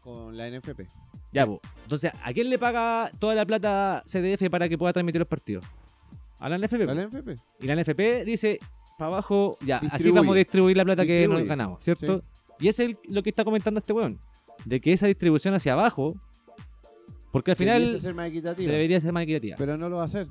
con la NFP. Ya, pues. Entonces, ¿a quién le paga toda la plata CDF para que pueda transmitir los partidos? A la NFP. ¿A la NFP? Y la NFP dice, para abajo, ya, así vamos a distribuir la plata que nos ganamos, ¿cierto? Y ese es el- lo que está comentando este weón. De que esa distribución hacia abajo, porque al final Debiese ser más equitativa. debería ser más equitativa. Pero no lo va a hacer.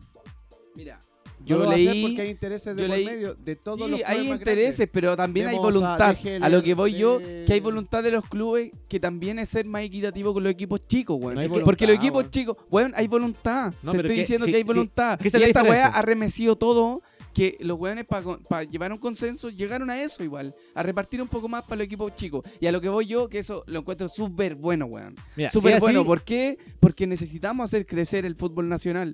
Mira, No yo lo va a hacer leí. porque hay intereses de yo por leí- medio de todos Sí, los clubes hay intereses, grandes. pero también hay a voluntad. DGL, A lo que voy yo, que hay voluntad de los clubes que también es ser más equitativo con los equipos chicos, weón. No porque los equipos weón. chicos, weón, hay voluntad. No, Te estoy que- diciendo sí, que hay sí, voluntad. que esa y esta weá ha remecido todo. Que los weones para llevar un consenso llegaron a eso igual, a repartir un poco más para los equipos chicos. Y a lo que voy yo, que eso lo encuentro súper bueno, weón. Súper si bueno. así, ¿Por qué? Porque necesitamos hacer crecer el fútbol nacional.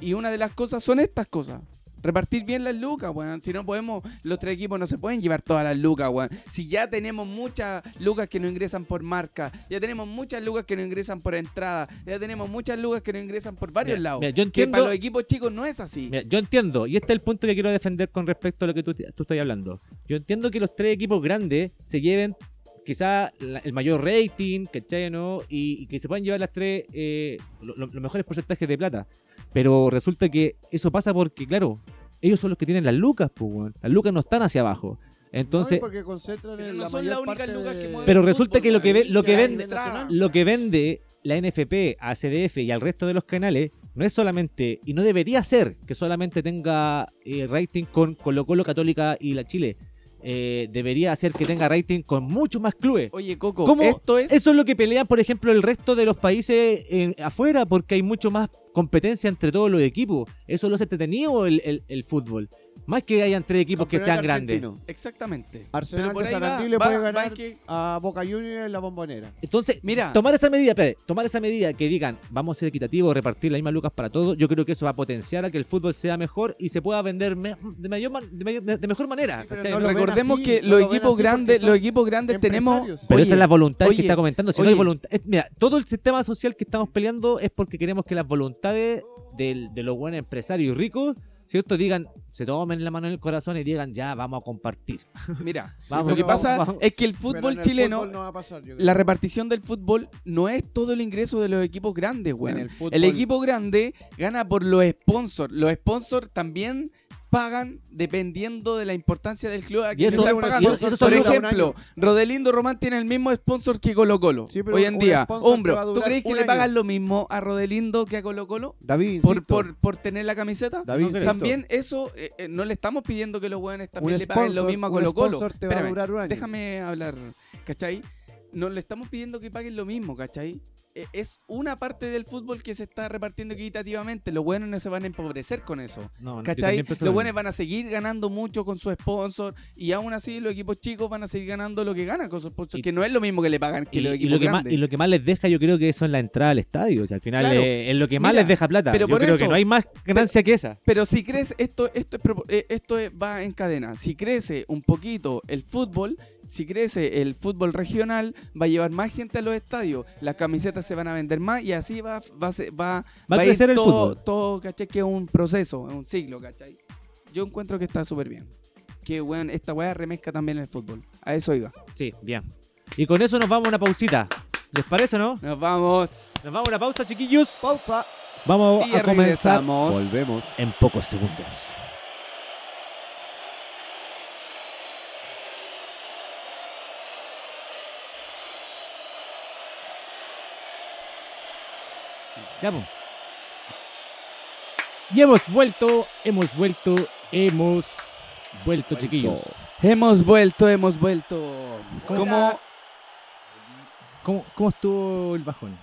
Y una de las cosas son estas cosas. Repartir bien las lucas, weón. Si no podemos, los tres equipos no se pueden llevar todas las lucas, weón. Si ya tenemos muchas lucas que no ingresan por marca, ya tenemos muchas lucas que no ingresan por entrada, ya tenemos muchas lucas que no ingresan por varios Mira, lados. mira, yo Que entiendo- para los equipos chicos no es así. Mira, yo entiendo, y este es el punto que quiero defender con respecto a lo que tú, tú estás hablando. Yo entiendo que los tres equipos grandes se lleven quizá la- el mayor rating, ¿cachai? ¿no? Y, y que se puedan llevar las tres eh, lo- lo- los mejores porcentajes de plata. Pero resulta que eso pasa porque, claro, ellos son los que tienen las lucas, pues, weón. Las lucas no están hacia abajo. Entonces, No, porque concentran Pero en no la son las únicas lucas que mueven Pero el resulta fútbol, que lo que ve- lo que vende- lo que vende la NFP a CDF y al resto de los canales no es solamente, y no debería ser, que solamente tenga eh, rating con Colo Colo Católica y la Chile. Eh, debería hacer que tenga rating con muchos más clubes. Oye, Coco, ¿Cómo? esto es... Eso es lo que pelean, por ejemplo, el resto de los países en- afuera, porque hay mucho más competencia entre todos los equipos. Eso lo hace entretenido el, el- el fútbol. Más que hayan tres equipos que sean grandes. argentino. Exactamente. Arsenal Pero por de ahí va, Sarandí le va- puede va ganar que- a Boca Juniors en la bombonera. Entonces, Mira. tomar esa medida, espérate, tomar esa medida que digan, vamos a ser equitativos, repartir las mismas lucas para todos, yo creo que eso va a potenciar a que el fútbol sea mejor y se pueda vender me- de, mayor man- de mayor- de mejor manera. Sí, pero ¿cachai? no ¿no? lo ven Recordemos así, que no los lo ven equipos grandes, los equipos grandes tenemos... empresarios. Pero Oye, esa es la voluntad que oye, está comentando. Si no hay oye. voluntad. es- mira, todo el sistema social que estamos peleando es porque queremos que las voluntades del- de los buenos empresarios y ricos, ¿cierto? Digan, se tomen la mano en el corazón y digan, ya, vamos a compartir. Mira, Vamos, lo que pasa vamos. es que el fútbol el chileno, fútbol no va a pasar, yo creo. la repartición del fútbol no es todo el ingreso de los equipos grandes, weón. el equipo grande gana por los sponsors. Los sponsors también pagan dependiendo de la importancia del club a quien eso- están pagando. eso- esos Por ejemplo, Rodelindo Román tiene el mismo sponsor que Colo Colo Sí, hoy en día. Hombro, ¿tú crees que le pagan lo mismo a Rodelindo que a Colo Colo? David, Por, por, por tener la camiseta. David, También eso, eh, eh, no le estamos pidiendo que los hueones también un le paguen lo mismo a Colo Colo. año. déjame hablar, ¿cachai? No le estamos pidiendo que paguen lo mismo, ¿cachai? Eh, Es una parte del fútbol que se está repartiendo equitativamente. Los buenos no se van a empobrecer con eso. No, ¿Cachai? Los lo buenos van a seguir ganando mucho con su sponsor y aún así los equipos chicos van a seguir ganando lo que ganan con su sponsor, Y- que no es lo mismo que le pagan que Y, los y equipos lo que más, grandes. y lo que más les deja, yo creo que eso es la entrada al estadio. O sea, al final Claro. es lo que más Mira, les deja plata. pero yo por creo eso- que no hay más ganancia que esa. Pero si crece, esto, esto, es, eh, esto es- va en cadena. Si crece un poquito el fútbol, si crece el fútbol regional, va a llevar más gente a los estadios. Las camisetas se van a vender más y así va, va, a ser- va, Va a ir crecer el todo, fútbol. todo, ¿cachai? Que es un proceso, es un ciclo, ¿cachai? Yo encuentro que está súper bien. Que, weón, esta weá remezca también el fútbol. A eso iba. Sí, bien. Y con eso nos vamos a una pausita. ¿Les parece o no? Nos vamos. Nos vamos a una pausa, chiquillos. Pausa. Vamos Y a comenzar regresamos. Volvemos. en pocos segundos. Ya, pues. Y hemos vuelto, hemos vuelto, hemos vuelto, chiquillos. Hemos vuelto, hemos vuelto. ¿Cómo- ¿Cómo, cómo estuvo el bajón?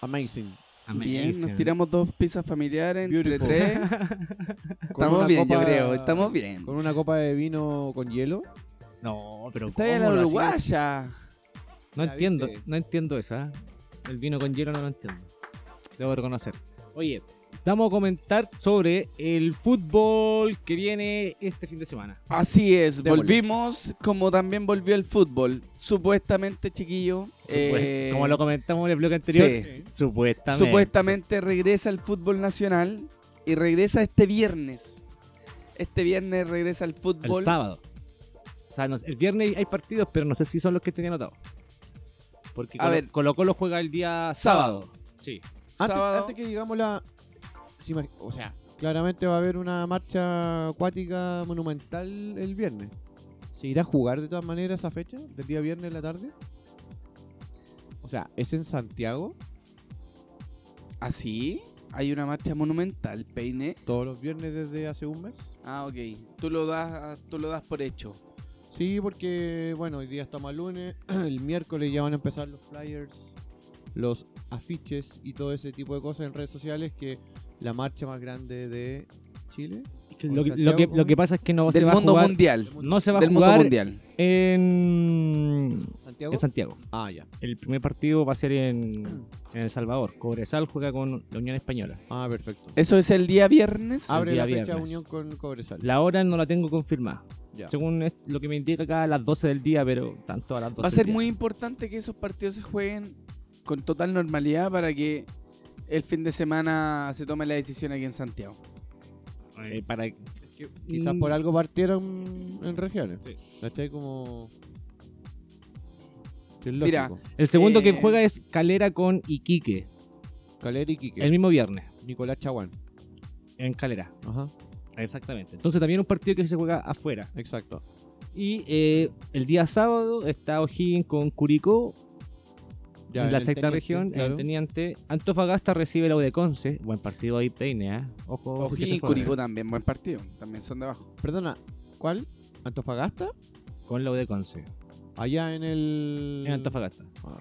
Amazing. bien, nos Amazing. tiramos dos pizzas familiares entre Beautiful. tres. Con Estamos una bien, yo copa- creo. Estamos bien. Con una copa de vino con hielo. No, pero Está bien la ¿cómo lo hacías? uruguaya. No Ya, entiendo, viste. no entiendo eso, ¿ah? El vino con hielo no lo entiendo. Debo reconocer. Oye, vamos a comentar sobre el fútbol que viene este fin de semana. Así es, Démosle. volvimos como también volvió el fútbol. Supuestamente, chiquillo. Supue- eh, Como lo comentamos en el bloque anterior, sí. supuestamente. Supuestamente regresa el fútbol nacional y regresa este viernes. Este viernes regresa el el fútbol. sábado. O sea, no el viernes hay partidos, pero no sé si son los que tenía anotado. Porque A Colo, ver. Colo Colo juega el día Sábado. sábado. Sí. Antes, sábado. antes que digamos la. O sea, claramente va a haber una marcha acuática monumental el viernes. ¿Se irá a jugar de todas maneras esa fecha? ¿Del día viernes en la tarde? O sea, ¿es en Santiago? ¿Así? Hay una marcha monumental, Peine. ¿Todos los viernes desde hace un mes? Ah, ok. Tú lo das, tú lo das por hecho. Sí, porque, bueno, hoy día estamos al lunes. El miércoles ya van a empezar los flyers, los afiches y todo ese tipo de cosas en redes sociales. Que la marcha más grande de Chile. Que ¿O Lo, que- lo que, lo que pasa es que no se del va a mundo jugar. mundial. No se va a Del mundo jugar mundial. en, ¿Santiago? en Santiago. Ah, ya. El primer partido va a ser en, en El Salvador. Cobresal juega con la Unión Española. Ah, perfecto. Eso es el día viernes. Abre día la fecha viernes. unión con Cobresal. La hora no la tengo confirmada. Ya. Según lo que me indica acá a las 12 del día, pero tanto a las 12 Va a ser del muy importante que esos partidos se jueguen con total normalidad para que el fin de semana se tome la decisión aquí en Santiago. Eh, para Que Quizás Mm. por algo partieron en regiones. Sí. ¿Cachai? Como. es Mira, lógico. El segundo que Eh, juega es Calera con Iquique. Calera y Quique. El mismo viernes. Nicolás Chaguán. En Calera. Ajá, Exactamente. Entonces también un partido que se juega afuera. exacto. Y eh, el día sábado está O'Higgins con Curicó Ya, en la sexta teniente, región, claro. el teniente. Antofagasta recibe la U de Conce. Buen partido ahí, Peine, ¿eh? Ojo. se y Curicó también, buen partido. También son de abajo. Perdona, ¿cuál? ¿Antofagasta? Con la U de Conce. Allá en el. En Antofagasta. Ah.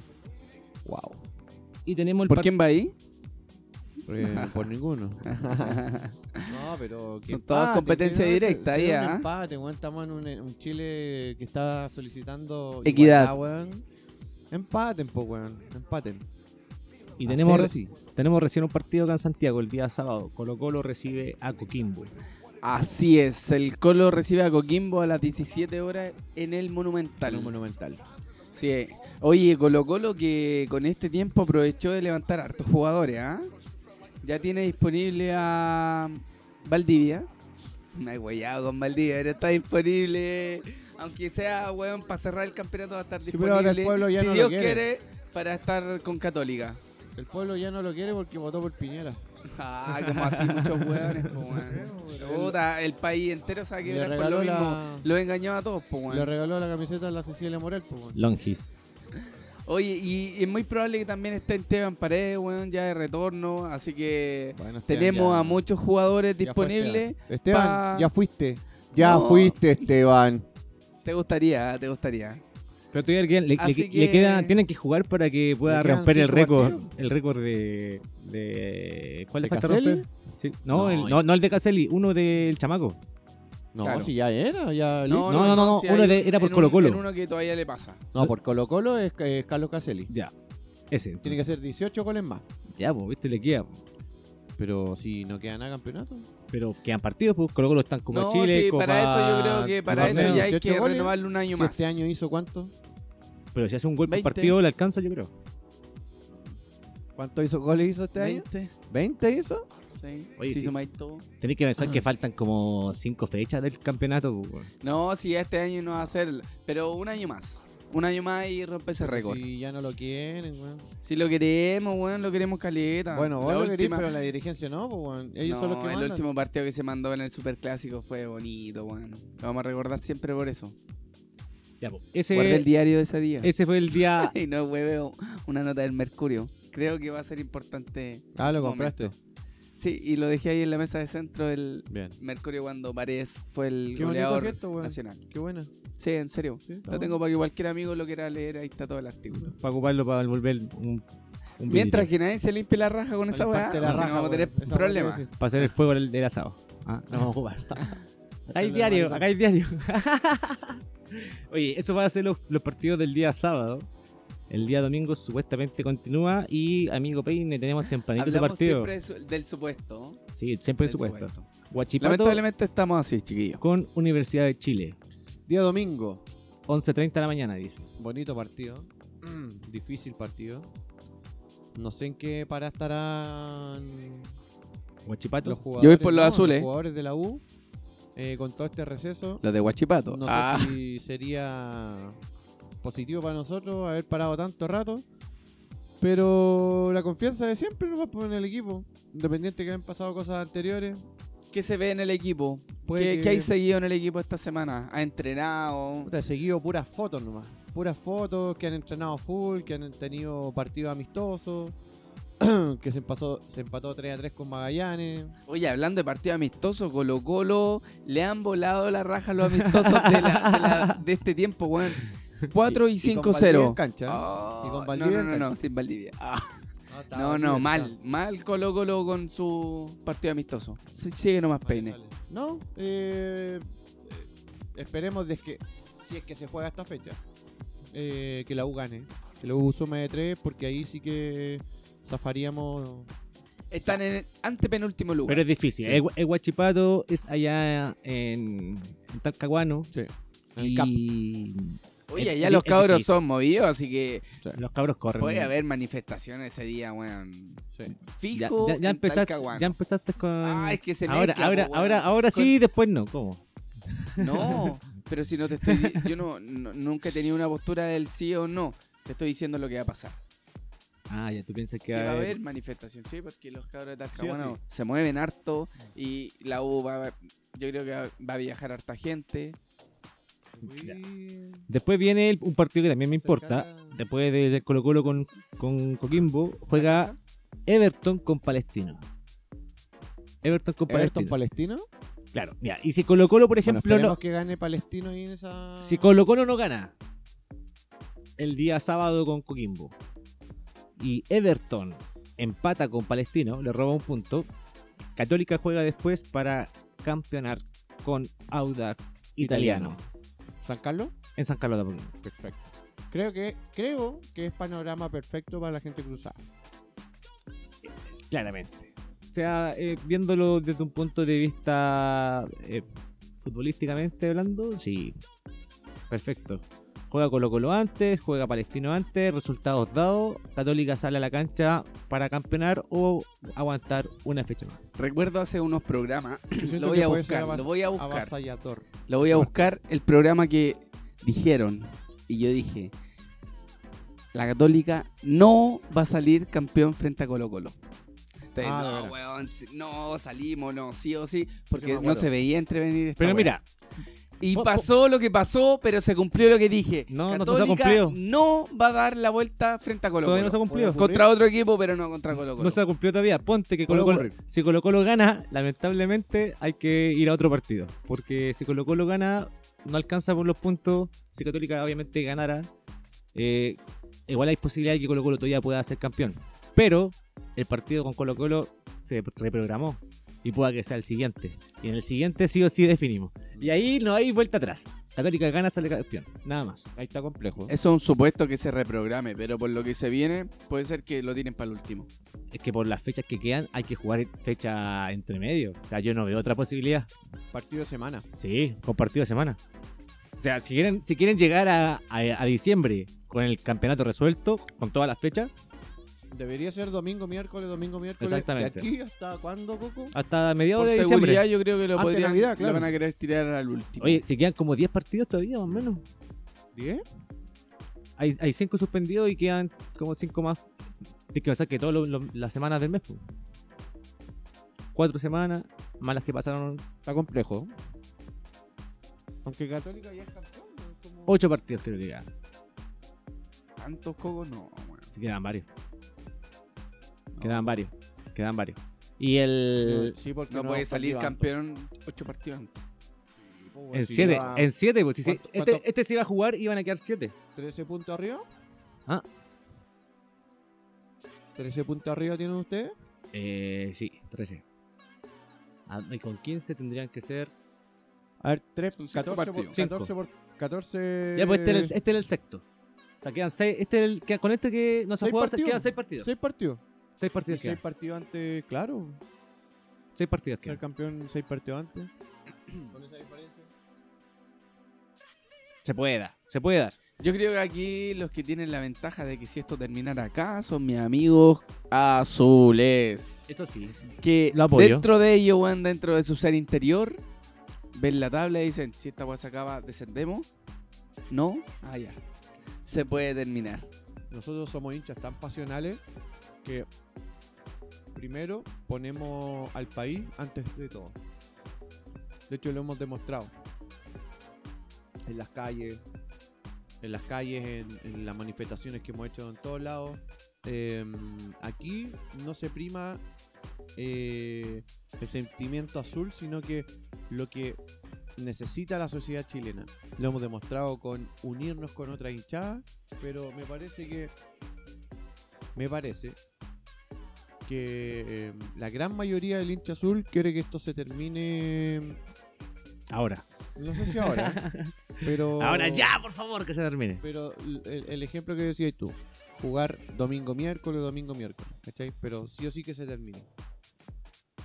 Wow. Y tenemos el ¿Por quién va ahí? Por, por ninguno. No, pero. Son todas competencia directa ahí, un ¿ah? empate, weón. Estamos en un, un Chile que está solicitando. Equidad. igualdad, weón. Empaten, po, weón. Empaten. Y tenemos, cero, re- sí. tenemos recién un partido acá en Santiago el día sábado. Colo Colo recibe a Coquimbo. Así es, el Colo recibe a Coquimbo a las 17 horas en el Monumental. Lo monumental. Sí. Oye, Colo Colo que con este tiempo aprovechó de levantar hartos jugadores, ¿ah? Ya tiene disponible a Valdivia. Me he huellado con Valdivia, pero está disponible. Aunque sea, weón, para cerrar el campeonato va a estar Sí, disponible. pero ahora el pueblo ya si no lo Dios quiere. quiere, para estar con Católica. El pueblo ya no lo quiere porque votó por Piñera. Ah, como así muchos weones, po, weón. Puta, el país entero sabe que Le por lo regaló mismo. la- Lo engañaba a todos, po, weón. Le regaló la camiseta a la Cecilia Morel, weón. Longis. Oye, y, es muy probable que también esté Esteban Paredes, weón, ya de retorno. Así que Bueno, Esteban, tenemos ya- a muchos jugadores ya disponibles. Esteban, Esteban, pa- ya fuiste. Ya No. fuiste, Esteban. Te gustaría, te gustaría. Pero todavía le, le- le- que- le queda, tienen que jugar para que pueda Le romper el récord. partidos. El récord de, de. ¿Cuál le ¿De falta Caselli? romper? Sí. No, No, el, no, no el de Caselli, uno del chamaco. No, Claro. si ya era, ya no, no, no, si uno de- era por en un- Colo-Colo. en uno que todavía le pasa. No, por Colo Colo es, es Carlos Caselli. Ya. Ese. Tiene que ser 18 goles más. Ya, pues, viste, le queda. po. Pero si no queda nada campeonato. Pero quedan partidos, pues Colo Colo están como no, Chile. sí, Copa- para eso yo creo que para eso Torneo. ya hay 18 que goles, renovarlo un año Si más. este año hizo cuánto? Pero si hace un gol por 20. partido, le alcanza, yo creo. ¿Cuántos hizo goles hizo este año? 20. ¿20 hizo? Sí. Oye, sí. sumáis todo. Tenéis que pensar que Ah. faltan como cinco fechas del campeonato. pues. No, si este año no va a ser. Pero un año más. Un año más y rompe ese récord. Si ya no lo quieren, weón. Si lo queremos, weón, lo queremos caleta. Bueno, vos La lo querés, pero la dirigencia no, pues, weón. Ellos no, son los que el mandan. último partido que se mandó en el Superclásico fue bonito, weón. Lo vamos a recordar siempre por eso. Ya, pues, ese, Guardé el diario de ese día. ese fue el día. y no hueveo una nota del Mercurio. Creo que va a ser importante. Ah, lo compraste. momento. Sí, y lo dejé ahí en la mesa de centro el Bien. Mercurio cuando Paredes fue el Qué goleador gesto, nacional. Qué buena. Sí, en serio. Sí, tengo para que cualquier amigo lo quiera leer, ahí está todo el artículo. Para ocuparlo para volver un. un Mientras que nadie se limpie la raja con esa weá, no raja, vamos a tener problemas. Para hacer el fuego del, del asado. Ah, lo vamos a ocupar. acá hay diario, acá hay diario. Oye, eso va a ser los, los partidos del día sábado. El día domingo supuestamente continúa y amigo Peine tenemos tempranito de Hablamos partido. siempre del supuesto. Sí, siempre del supuesto. supuesto. Lamentablemente estamos así, chiquillos. con Universidad de Chile. Día domingo. 11.30 de la mañana, dice. Bonito partido. Difícil partido. No sé en qué para estarán Guachipato. los jugadores. Yo voy por los no, azules. jugadores de la U eh, con todo este receso. Los de Huachipato. No Ah. sé si sería positivo para nosotros haber parado tanto rato. Pero la confianza de siempre nos va a poner en el equipo. Independiente que hayan pasado cosas anteriores. ¿Qué se ve en el equipo? ¿Qué, que- qué hay seguido en el equipo esta semana? ¿Ha entrenado? Puta, he seguido puras fotos nomás. Puras fotos que han entrenado full, que han tenido partidos amistosos. que se, empasó, se empató 3 a 3 con Magallanes. Oye, hablando de partido amistoso, Colo Colo le han volado la raja a los amistosos de, la- de la- de este tiempo, weón. 4 y, Y- y con Valdivia en 5-0. cancha. Oh, Y con no, Valdivia no, no, no, sin Valdivia. Ah, está no, no, mal, mal Colo Colo con su partido amistoso. Sí, Sigue nomás Vale, peine. No, eh, eh, esperemos de que si es que se juega esta fecha, eh, que la U gane. Que la U sume de 3 porque ahí sí que zafaríamos. Están en el antepenúltimo lugar. Pero es difícil. El, el Guachipato es allá en, en Talcahuano. Sí. En el. Y Oye, ya los cabros son movidos, así que los cabros corren. puede haber manifestaciones ese día, weón. Sí. Fijo ya- ya empezaste, Talcahuano. ya empezaste con. Ah, es que se ahora, mezcla, ahora, po, ahora, ahora sí, después no. ¿Cómo? No, pero si no te estoy... Yo no, no- nunca he tenido una postura del sí o no. Te estoy diciendo lo que va a pasar. Ah, ya tú piensas que Que va a haber manifestación, sí, porque los cabros de Talcahuano Sí se mueven harto y la U va, yo creo que va a viajar harta gente. Ya. Después viene el- un partido que también me importa. Después de, de Colo Colo con, con Coquimbo, juega Everton con Palestino. Everton con Everton Palestino. Palestino. Claro, ya. Y si Colo Colo, por ejemplo, no, que gane Palestino ahí en esa. si Colo Colo no gana el día sábado con Coquimbo y Everton empata con Palestino, le roba un punto, Católica juega después para campeonar con Audax Italiano, ¿San Carlos? en San Carlos de Apoquindo. Perfecto. Creo que, creo que es panorama perfecto para la gente cruzada. Claramente. O sea, eh, viéndolo desde un punto de vista eh, futbolísticamente hablando, sí. Perfecto. Juega Colo Colo antes, juega Palestino antes, resultados dados, Católica sale a la cancha para campeonar o aguantar una fecha más. Recuerdo hace unos programas, lo voy a buscar, lo voy a buscar, lo voy a buscar el programa que dijeron y yo dije, la Católica no va a salir campeón frente a Colo Colo. Entonces, Ah, no, weón, no, salimos, no, sí o sí, porque no se veía entrevenir esta Pero mira, Y Vos- pasó lo que pasó, pero se cumplió lo que dije. No, no se ha Católica cumplido. no va a dar la vuelta frente a Colo todavía no se ha cumplido. Contra otro equipo, pero no contra Colo Colo. No se ha cumplido todavía. Ponte que Colo Colo, si Colo Colo gana, lamentablemente hay que ir a otro partido. Porque si Colo Colo gana, no alcanza por los puntos. Si Católica obviamente ganara, eh, igual hay posibilidad de que Colo Colo todavía pueda ser campeón. Pero el partido con Colo Colo se reprogramó y pueda que sea el siguiente. Y en el siguiente sí o sí definimos. Y ahí no hay vuelta atrás. Católica gana, sale campeón. Nada más. Ahí está complejo. Eso es un supuesto que se reprograme, pero por lo que se viene, puede ser que lo tienen para el último. Es que por las fechas que quedan hay que jugar fecha entre medio. O sea, yo no veo otra posibilidad. Partido de semana. Sí, con partido de semana. O sea, si quieren, si quieren llegar a, a- a diciembre con el campeonato resuelto, con todas las fechas, Debería ser domingo, miércoles, domingo, miércoles. Exactamente. ¿De aquí hasta cuándo, Coco? hasta mediados Por de seguridad, diciembre. yo creo que lo podrían, Navidad, claro. lo van a querer tirar al último. Oye, si quedan como 10 partidos todavía, más o menos. ¿10? Hay, hay 5 suspendidos y quedan como 5 más. Tienes que pensar que todas las semanas del mes. pues. Cuatro semanas, más las que pasaron, Está complejo. Aunque Católica ya es campeón. ¿no? Como- 8 partidos creo que quedan. ¿Tantos cocos? No, weón. Sí, quedan varios. No. Quedan varios. Quedan varios. Y el. Sí, porque No puede es salir campeón ocho partidos antes. Pues, En si 7, lleva en 7, pues si se- ¿Cuánto- este, cuánto? este se iba a jugar y iban a quedar 7. 13 puntos arriba. Ah. 13 puntos arriba tienen ustedes. Eh, sí, 13. Ah, y con 15 tendrían que ser. A ver, 3, Son cinco 14 por, partidos. 14 por 14. Ya, pues este era el, este era el sexto. sea, quedan seis. Este es el, que, con este que no se Seis juega, partidos. quedan seis partidos. Seis partidos. Seis partidos Seis quedan. partidos antes, claro. Seis partidos Ser quedan. campeón seis partidos antes. Con esa diferencia. Se puede dar, se puede dar. Yo creo que aquí los que tienen la ventaja de que si esto terminara acá son mis amigos azules. Eso sí. Que Lo apoyo. dentro de ellos, weón, dentro de su ser interior, ven la tabla y dicen, si esta weá se acaba, descendemos. No, ah, ya. Se puede terminar. Nosotros somos hinchas tan pasionales que primero ponemos al país antes de todo. De hecho lo hemos demostrado. En las calles, en las calles, en, las manifestaciones que hemos hecho en todos lados. Eh, aquí no se prima eh, el sentimiento azul, sino que lo que necesita la sociedad chilena. Lo hemos demostrado con unirnos con otra hinchada, pero me parece que me parece que eh, la gran mayoría del hincha azul quiere que esto se termine Ahora. no sé si ahora, pero Ahora ya, por favor, que se termine. pero el, el ejemplo que decías tú, jugar domingo miércoles, domingo miércoles, ¿cachai? Pero sí o sí que se termine.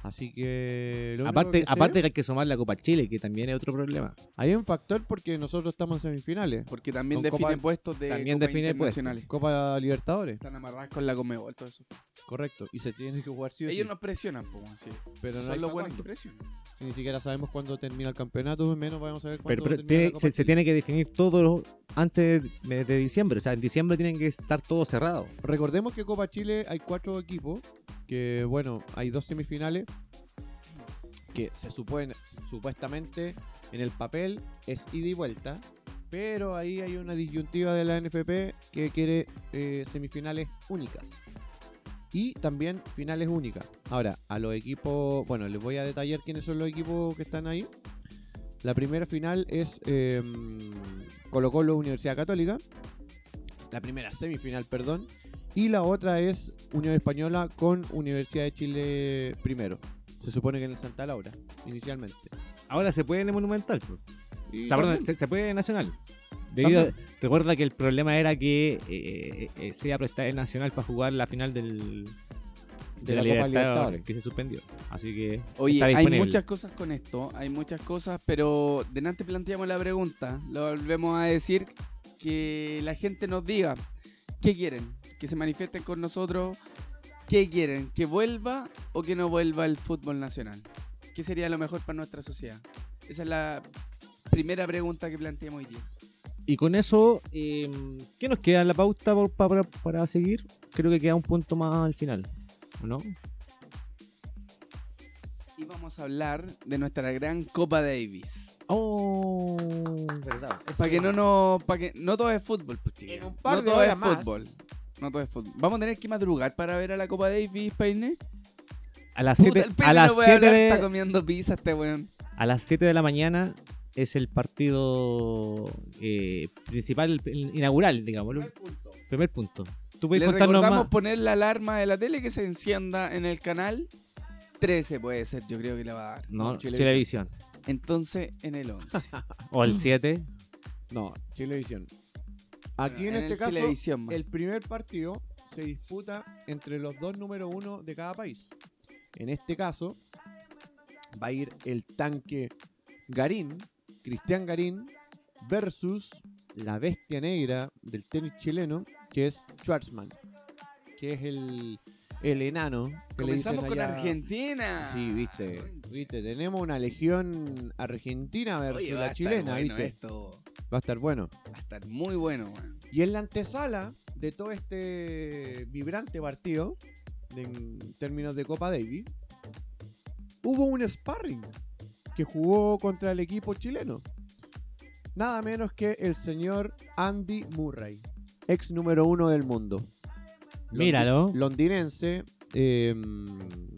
Así que lo Aparte, que sé- aparte que hay que sumar la Copa Chile, que también es otro problema. hay un factor porque nosotros estamos en semifinales, Porque también define Copa- puestos de también Copa define puestos. Copa Libertadores, Están amarradas con la Comebol, todo eso. correcto, y se tiene que jugar sí o Ellos sí, nos presionan, po, así. pero no son hay los buenos que presionan. Si ni siquiera sabemos cuándo termina el campeonato, menos vamos a ver cuándo pero termina tiene- la Copa se, tiene que definir todo antes de, de diciembre. O sea, en diciembre tienen que estar todo cerrado. Recordemos que Copa Chile hay cuatro equipos, que bueno, hay dos semifinales, que se supone, supuestamente en el papel es ida y vuelta, pero ahí hay una disyuntiva de la NFP que quiere eh, semifinales únicas. Y también finales únicas. Ahora, a los equipos, bueno, les voy a detallar quiénes son los equipos que están ahí. La primera final es eh, Colo Colo Universidad Católica. La primera semifinal, perdón. Y la otra es Unión Española con Universidad de Chile primero. Se supone que en el Santa Laura, inicialmente. Ahora se puede en el Monumental. pues. Y perdón, se, se puede en Nacional. Debido- recuerda que el problema era que eh, eh, se iba a prestar el Nacional para jugar la final del, De la Copa Libertadores. que se suspendió. Así que Oye, está hay muchas cosas con esto, hay muchas cosas, pero delante planteamos la pregunta, lo volvemos a decir, que la gente nos diga, ¿qué quieren? Que se manifiesten con nosotros, ¿qué quieren? ¿Que vuelva o que no vuelva el fútbol nacional? ¿Qué sería lo mejor para nuestra sociedad? Esa es la primera pregunta que planteamos hoy día. Y con eso, eh, ¿qué nos queda en la pauta para, para seguir? Creo que queda un punto más al final, ¿o ¿no? Y vamos a hablar de nuestra gran Copa Davis. Oh, verdad. Para que no no, para que no todo es fútbol, pues. En un par no de todo horas es más. fútbol. No todo es fútbol. Vamos a tener que madrugar para ver a la Copa Davis, Peine. A las Puta, 7 el Peine a las no puede 7 hablar, está de, comiendo pizza este weón. a las 7 de la mañana es el partido eh, principal, el- el inaugural, digamos. el Primer punto. ¿Tú puedes Le contarnos recordamos más? poner la alarma de la tele que se encienda en el canal 13 puede ser, yo creo que le va a dar. No, Chilevisión. televisión. Entonces, en el 11. O el 7. No, Chilevisión. Aquí en este caso, Chilevisión, el primer partido se disputa entre los dos número uno de cada país. En este caso, va a ir el tanque Garín, Cristian Garín, versus la bestia negra del tenis chileno, que es Schwarzman, que es el, el enano. Que le Comenzamos con allá- Argentina. Sí, viste, viste, tenemos una legión argentina versus Oye, la chilena, bueno viste. esto. Va a estar bueno. Va a estar muy bueno, weón. Y en la antesala de todo este vibrante partido, en términos de Copa Davis, hubo un sparring que jugó contra el equipo chileno. Nada menos que el señor Andy Murray, ex número uno del mundo. Londi- Míralo. Londinense, eh,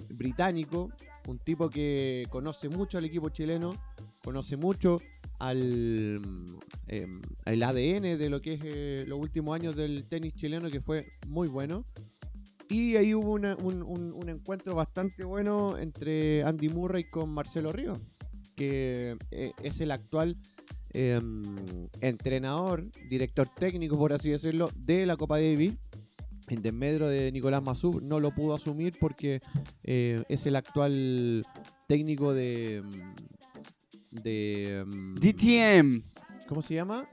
británico, un tipo que conoce mucho al equipo chileno, conoce mucho al eh, el ADN de lo que es eh, los últimos años del tenis chileno, que fue muy bueno. Y ahí hubo una- un, un- un encuentro bastante bueno entre Andy Murray con Marcelo Ríos, que eh, es el actual eh, entrenador, director técnico, por así decirlo, de la Copa Davis. En desmedro de Nicolás Mazú no lo pudo asumir porque eh, es el actual técnico de. Mm, de mm, DTM. ¿Cómo se llama?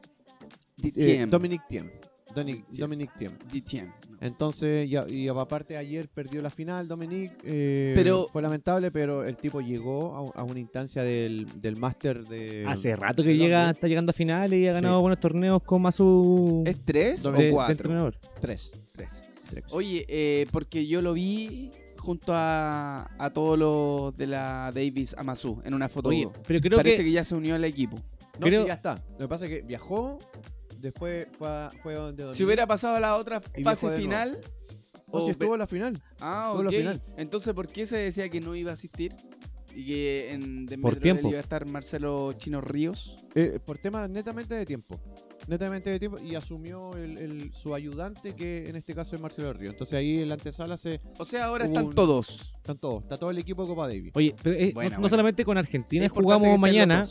Eh, DTM. Dominic Thiem. Doni- Thiem. Dominic Thiem. DTM. Entonces, y aparte ayer perdió la final, Dominic. eh, Pero- fue lamentable, pero el tipo llegó a, un- a una instancia del, del máster de. Hace rato que llega, Londres. está llegando a finales y ha ganado Sí. buenos torneos con Masu ¿Es tres o de cuatro? entrenador. Tres. Tres. Tres. Oye, eh, porque yo lo vi junto a, a todos los de la Davis Amazu en una foto. Oye, pero creo Parece que, que... ya se unió al equipo. No, creo- sí, ya está. Lo que pasa es que viajó, después fue, a- fue donde. Si hubiera pasado a la otra fase final. No, o si estuvo ve- en la final. Ah, estuvo la final. Entonces, ¿por qué se decía que no iba a asistir? Y que en de Por tiempo. iba a estar Marcelo Chino Ríos. Eh, por temas netamente de tiempo. Netamente de tiempo. Y asumió el, el- su ayudante, que en este caso es Marcelo Río. Entonces ahí en la antesala se. O sea, ahora están un- todos. Están todos. Está todo el equipo de Copa Davis. Oye, pero es- Buena, no, no solamente con Argentina jugamos mañana,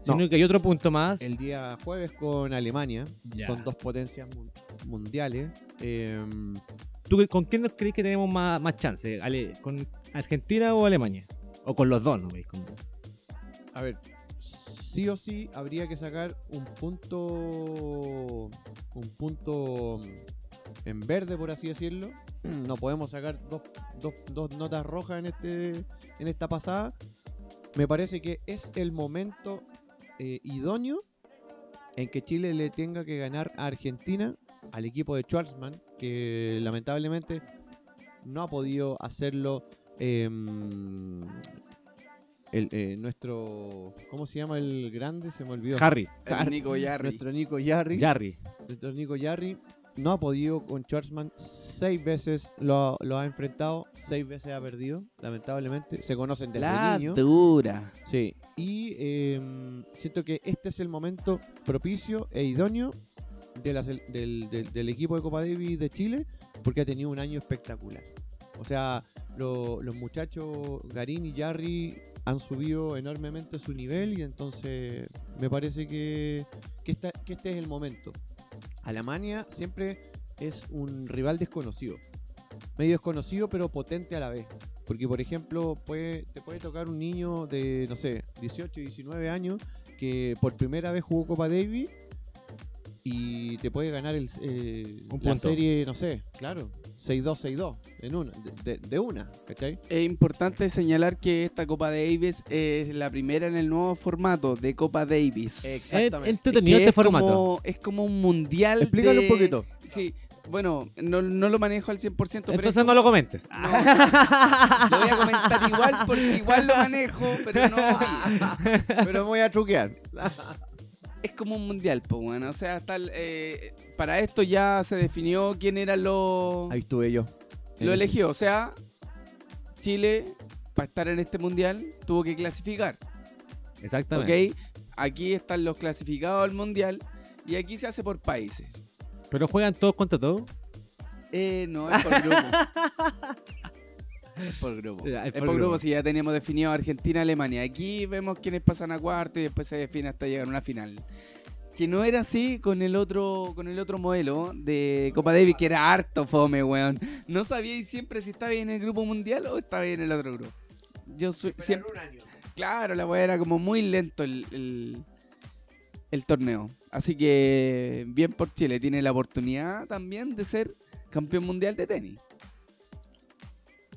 sino No. que hay otro punto más. El día jueves con Alemania. Ya. Son dos potencias mun- mundiales. Eh, ¿Tú con quién nos crees que tenemos más, más chance? Ale- ¿Con Argentina o Alemania? O con los dos, ¿no veis? Con- a ver, sí o sí habría que sacar un punto. Un punto en verde, por así decirlo. No podemos sacar dos, dos- dos notas rojas en, este, en esta pasada. Me parece que es el momento eh, idóneo en que Chile le tenga que ganar a Argentina, al equipo de Schwarzman, que lamentablemente no ha podido hacerlo. em, el, eh, nuestro. ¿Cómo se llama el grande? Se me olvidó. Harry, El Har- Nico Yarri. Nuestro Nico Yarri. Jarry. Nuestro Nico Yarri no ha podido con Schwarzman. Seis veces lo, lo ha enfrentado. Seis veces ha perdido. Lamentablemente. Se conocen desde La niño. dura. Sí. Y em, siento que este es el momento propicio e idóneo de la sel- del, del- del equipo de Copa Davis de Chile. Porque ha tenido un año espectacular. O sea, lo- los muchachos Garín y Yarri han subido enormemente su nivel y entonces me parece que, este es el momento. Alemania siempre es un rival desconocido. Medio desconocido pero potente a la vez. Porque por ejemplo puede, te puede tocar un niño de, no sé, 18, 19 años que por primera vez jugó Copa Davis y te puede ganar el, eh, Un la punto. serie, no sé, claro, 6-2, 6-2, en una, de, de- una, ¿cachai? Es importante señalar que esta Copa Davis es la primera en el nuevo formato de Copa Davis. Es Exactamente. entretenido Que este es formato. Como, es como un mundial. Explícalo de- un poquito. Sí, bueno, no, no lo manejo al 100%, pero Entonces es no lo comentes. No, lo voy a comentar igual porque igual lo manejo, pero no. Pero me voy a truquear. Es como un mundial, pues bueno. O sea, hasta el, eh, para esto ya se definió quién eran los Ahí estuve yo. Lo ese- elegido. O sea, Chile, para estar en este mundial, tuvo que clasificar. Exactamente. ¿Ok? Aquí están los clasificados al mundial y aquí se hace por países. Pero juegan todos contra todos. Eh, no, es por grupo. Es por grupo. Ya, es, por grupo, si ya teníamos definido Argentina, Alemania. Aquí vemos quiénes pasan a cuarto y después se define hasta llegar a una final. Que no era así con el otro con el otro modelo de Copa Davis, que era harto fome, weón. No sabíais siempre si estaba en el grupo mundial o estaba en el otro grupo. Yo soy, siempre, Claro, la weá era como muy lento el, el, el torneo. Así que bien por Chile. Tiene la oportunidad también de ser campeón mundial de tenis.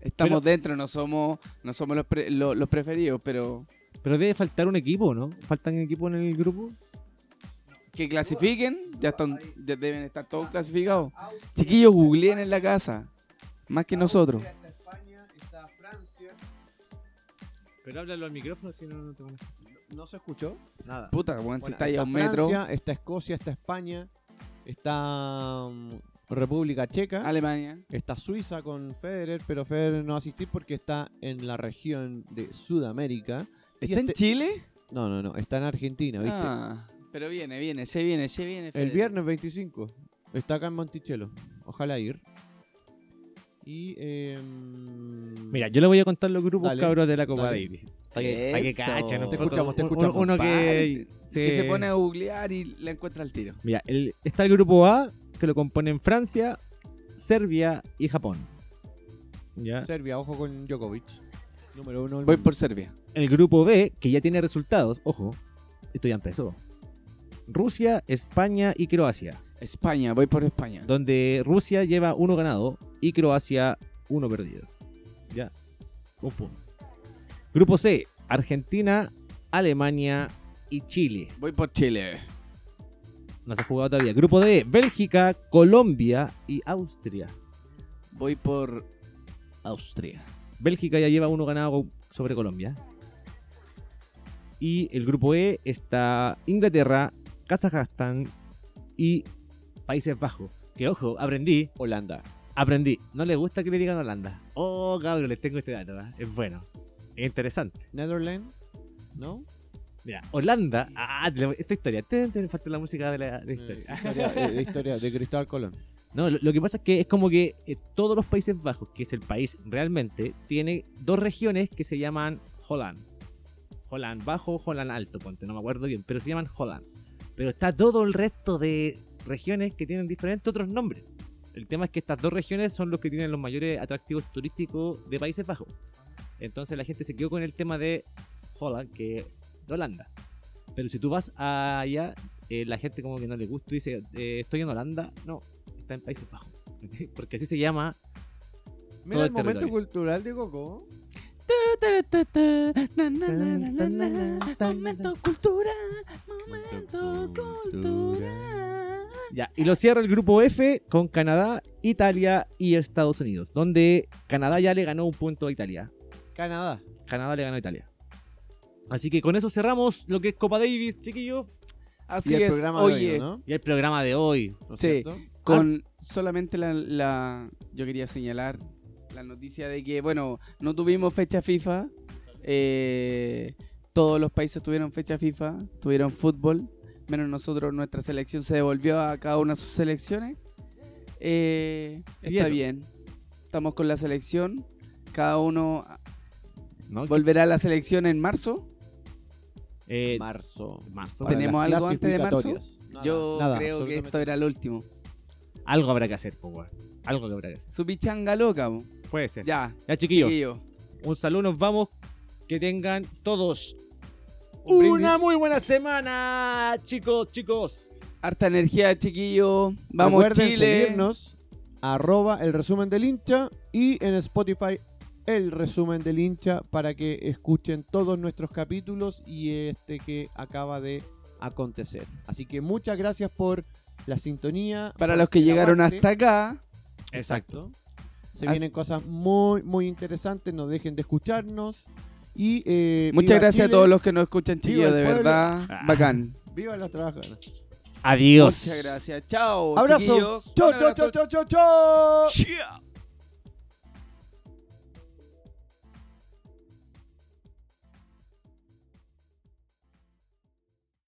Estamos Pero- dentro, no somos, no somos los, pre- lo- los preferidos, pero Pero debe faltar un equipo, ¿no? ¿Faltan equipos en el grupo? que clasifiquen, ya, están, ya deben estar todos clasificados. Chiquillos, googleen en la casa. Más que nosotros. Está España, está Francia. Pero háblalo al micrófono si no, no te van ¿No se escuchó? Nada. Puta, weón, si Bueno, está ahí a un metro. Está Escocia, está España, está mm, República Checa, Alemania. está Suiza con Federer, pero Federer no va a asistir porque está en la región de Sudamérica. Y ¿Está en este- Chile? No, no, no, está en Argentina, ¿viste? Ah, pero viene, viene, se viene, se viene. El viernes 25. Está acá en Monticello. Ojalá ir. Y. em, Mira, yo le voy a contar los grupos Dale, cabros de la Copa dale. Davis. Para que, pa' que cachen. ¿no? Te escuchamos, te escuchamos. Uno que, Que se pone a googlear y la encuentra al tiro. Mira, el- está el grupo A, que lo componen Francia, Serbia y Japón. ¿Ya? Serbia, ojo con Djokovic. Número uno Voy mundo. por Serbia. El grupo B, que ya tiene resultados, ojo, esto ya empezó. Rusia, España y Croacia. España, voy por España. Donde Rusia lleva uno ganado y Croacia uno perdido. Ya. Un punto. Grupo C, Argentina, Alemania y Chile. Voy por Chile. No se ha jugado todavía. Grupo D, Bélgica, Colombia y Austria. Voy por Austria. Bélgica ya lleva uno ganado sobre Colombia. Y el grupo E está Inglaterra, Kazajstán y Países Bajos. Que ojo, aprendí, Holanda. aprendí. No le gusta que le digan Holanda. Oh, cabrón, les tengo este dato. ¿eh? Es bueno. Es interesante. Netherlands. ¿No? Mira, Holanda. Ah, esta historia. Falta la música de la de Eh, historia. historia, eh, historia de Cristóbal Colón. No, lo, lo que pasa es que es como que eh, todos los Países Bajos, que es el país realmente, tiene dos regiones que se llaman Holland. Holland bajo, Holland alto, ponte, no me acuerdo bien, pero se llaman Holland. Pero está todo el resto de regiones que tienen diferentes otros nombres. El tema es que estas dos regiones son los que tienen los mayores atractivos turísticos de Países Bajos. Entonces la gente se quedó con el tema de Holland, que de Holanda. Pero si tú vas allá, eh, la gente como que no le gusta y dice, eh, estoy en Holanda. No, está en Países Bajos. Porque así se llama. Mira Todo el el momento territorio. cultural de Coco. Momento cultural, momento cultural. Ya, y lo cierra el grupo F con Canadá, Italia y Estados Unidos. Donde Canadá ya le ganó un punto a Italia. Canadá. Canadá le ganó a Italia. Así que con eso cerramos lo que es Copa Davis, chiquillos. Así y el es, programa de hoy, oye, ¿no? Y el programa de hoy. ¿No es Sí. cierto? con solamente la, la- Yo quería señalar la noticia de que, bueno, no tuvimos fecha FIFA. eh, todos los países tuvieron fecha FIFA, tuvieron fútbol, menos nosotros, nuestra selección se devolvió a cada una de sus selecciones. Eh, ¿Y está bien, estamos con la selección, cada uno ¿no? volverá a la selección en marzo. Eh, Marzo. marzo. Para ¿Tenemos las algo antes de marzo? Nada, Yo nada, creo que esto era el último. Algo habrá que hacer, po. Algo que habrá que hacer. Su pichanga loca, po. Puede ser. ya, Ya, chiquillos. chiquillo. Un saludo, nos vamos. Que tengan todos Un brindis. una muy buena semana, chicos, chicos. Harta energía, chiquillo. Vamos, Recuerden Chile. seguirnos, arroba el resumen del hincha y en Spotify el resumen del hincha para que escuchen todos nuestros capítulos y este que acaba de acontecer. Así que muchas gracias por la sintonía. Para los que llegaron hasta acá, Exacto. Se As- vienen cosas muy, muy interesantes. No dejen de escucharnos. Y eh, muchas gracias Chile, a todos los que nos escuchan, el de pueblo. verdad. Ah. Bacán. Viva los trabajadores. Adiós. Muchas gracias. Chao, Abrazo. chiquillos. Chau, Un chau, abrazo. chau, chau, chau, chau. Chao.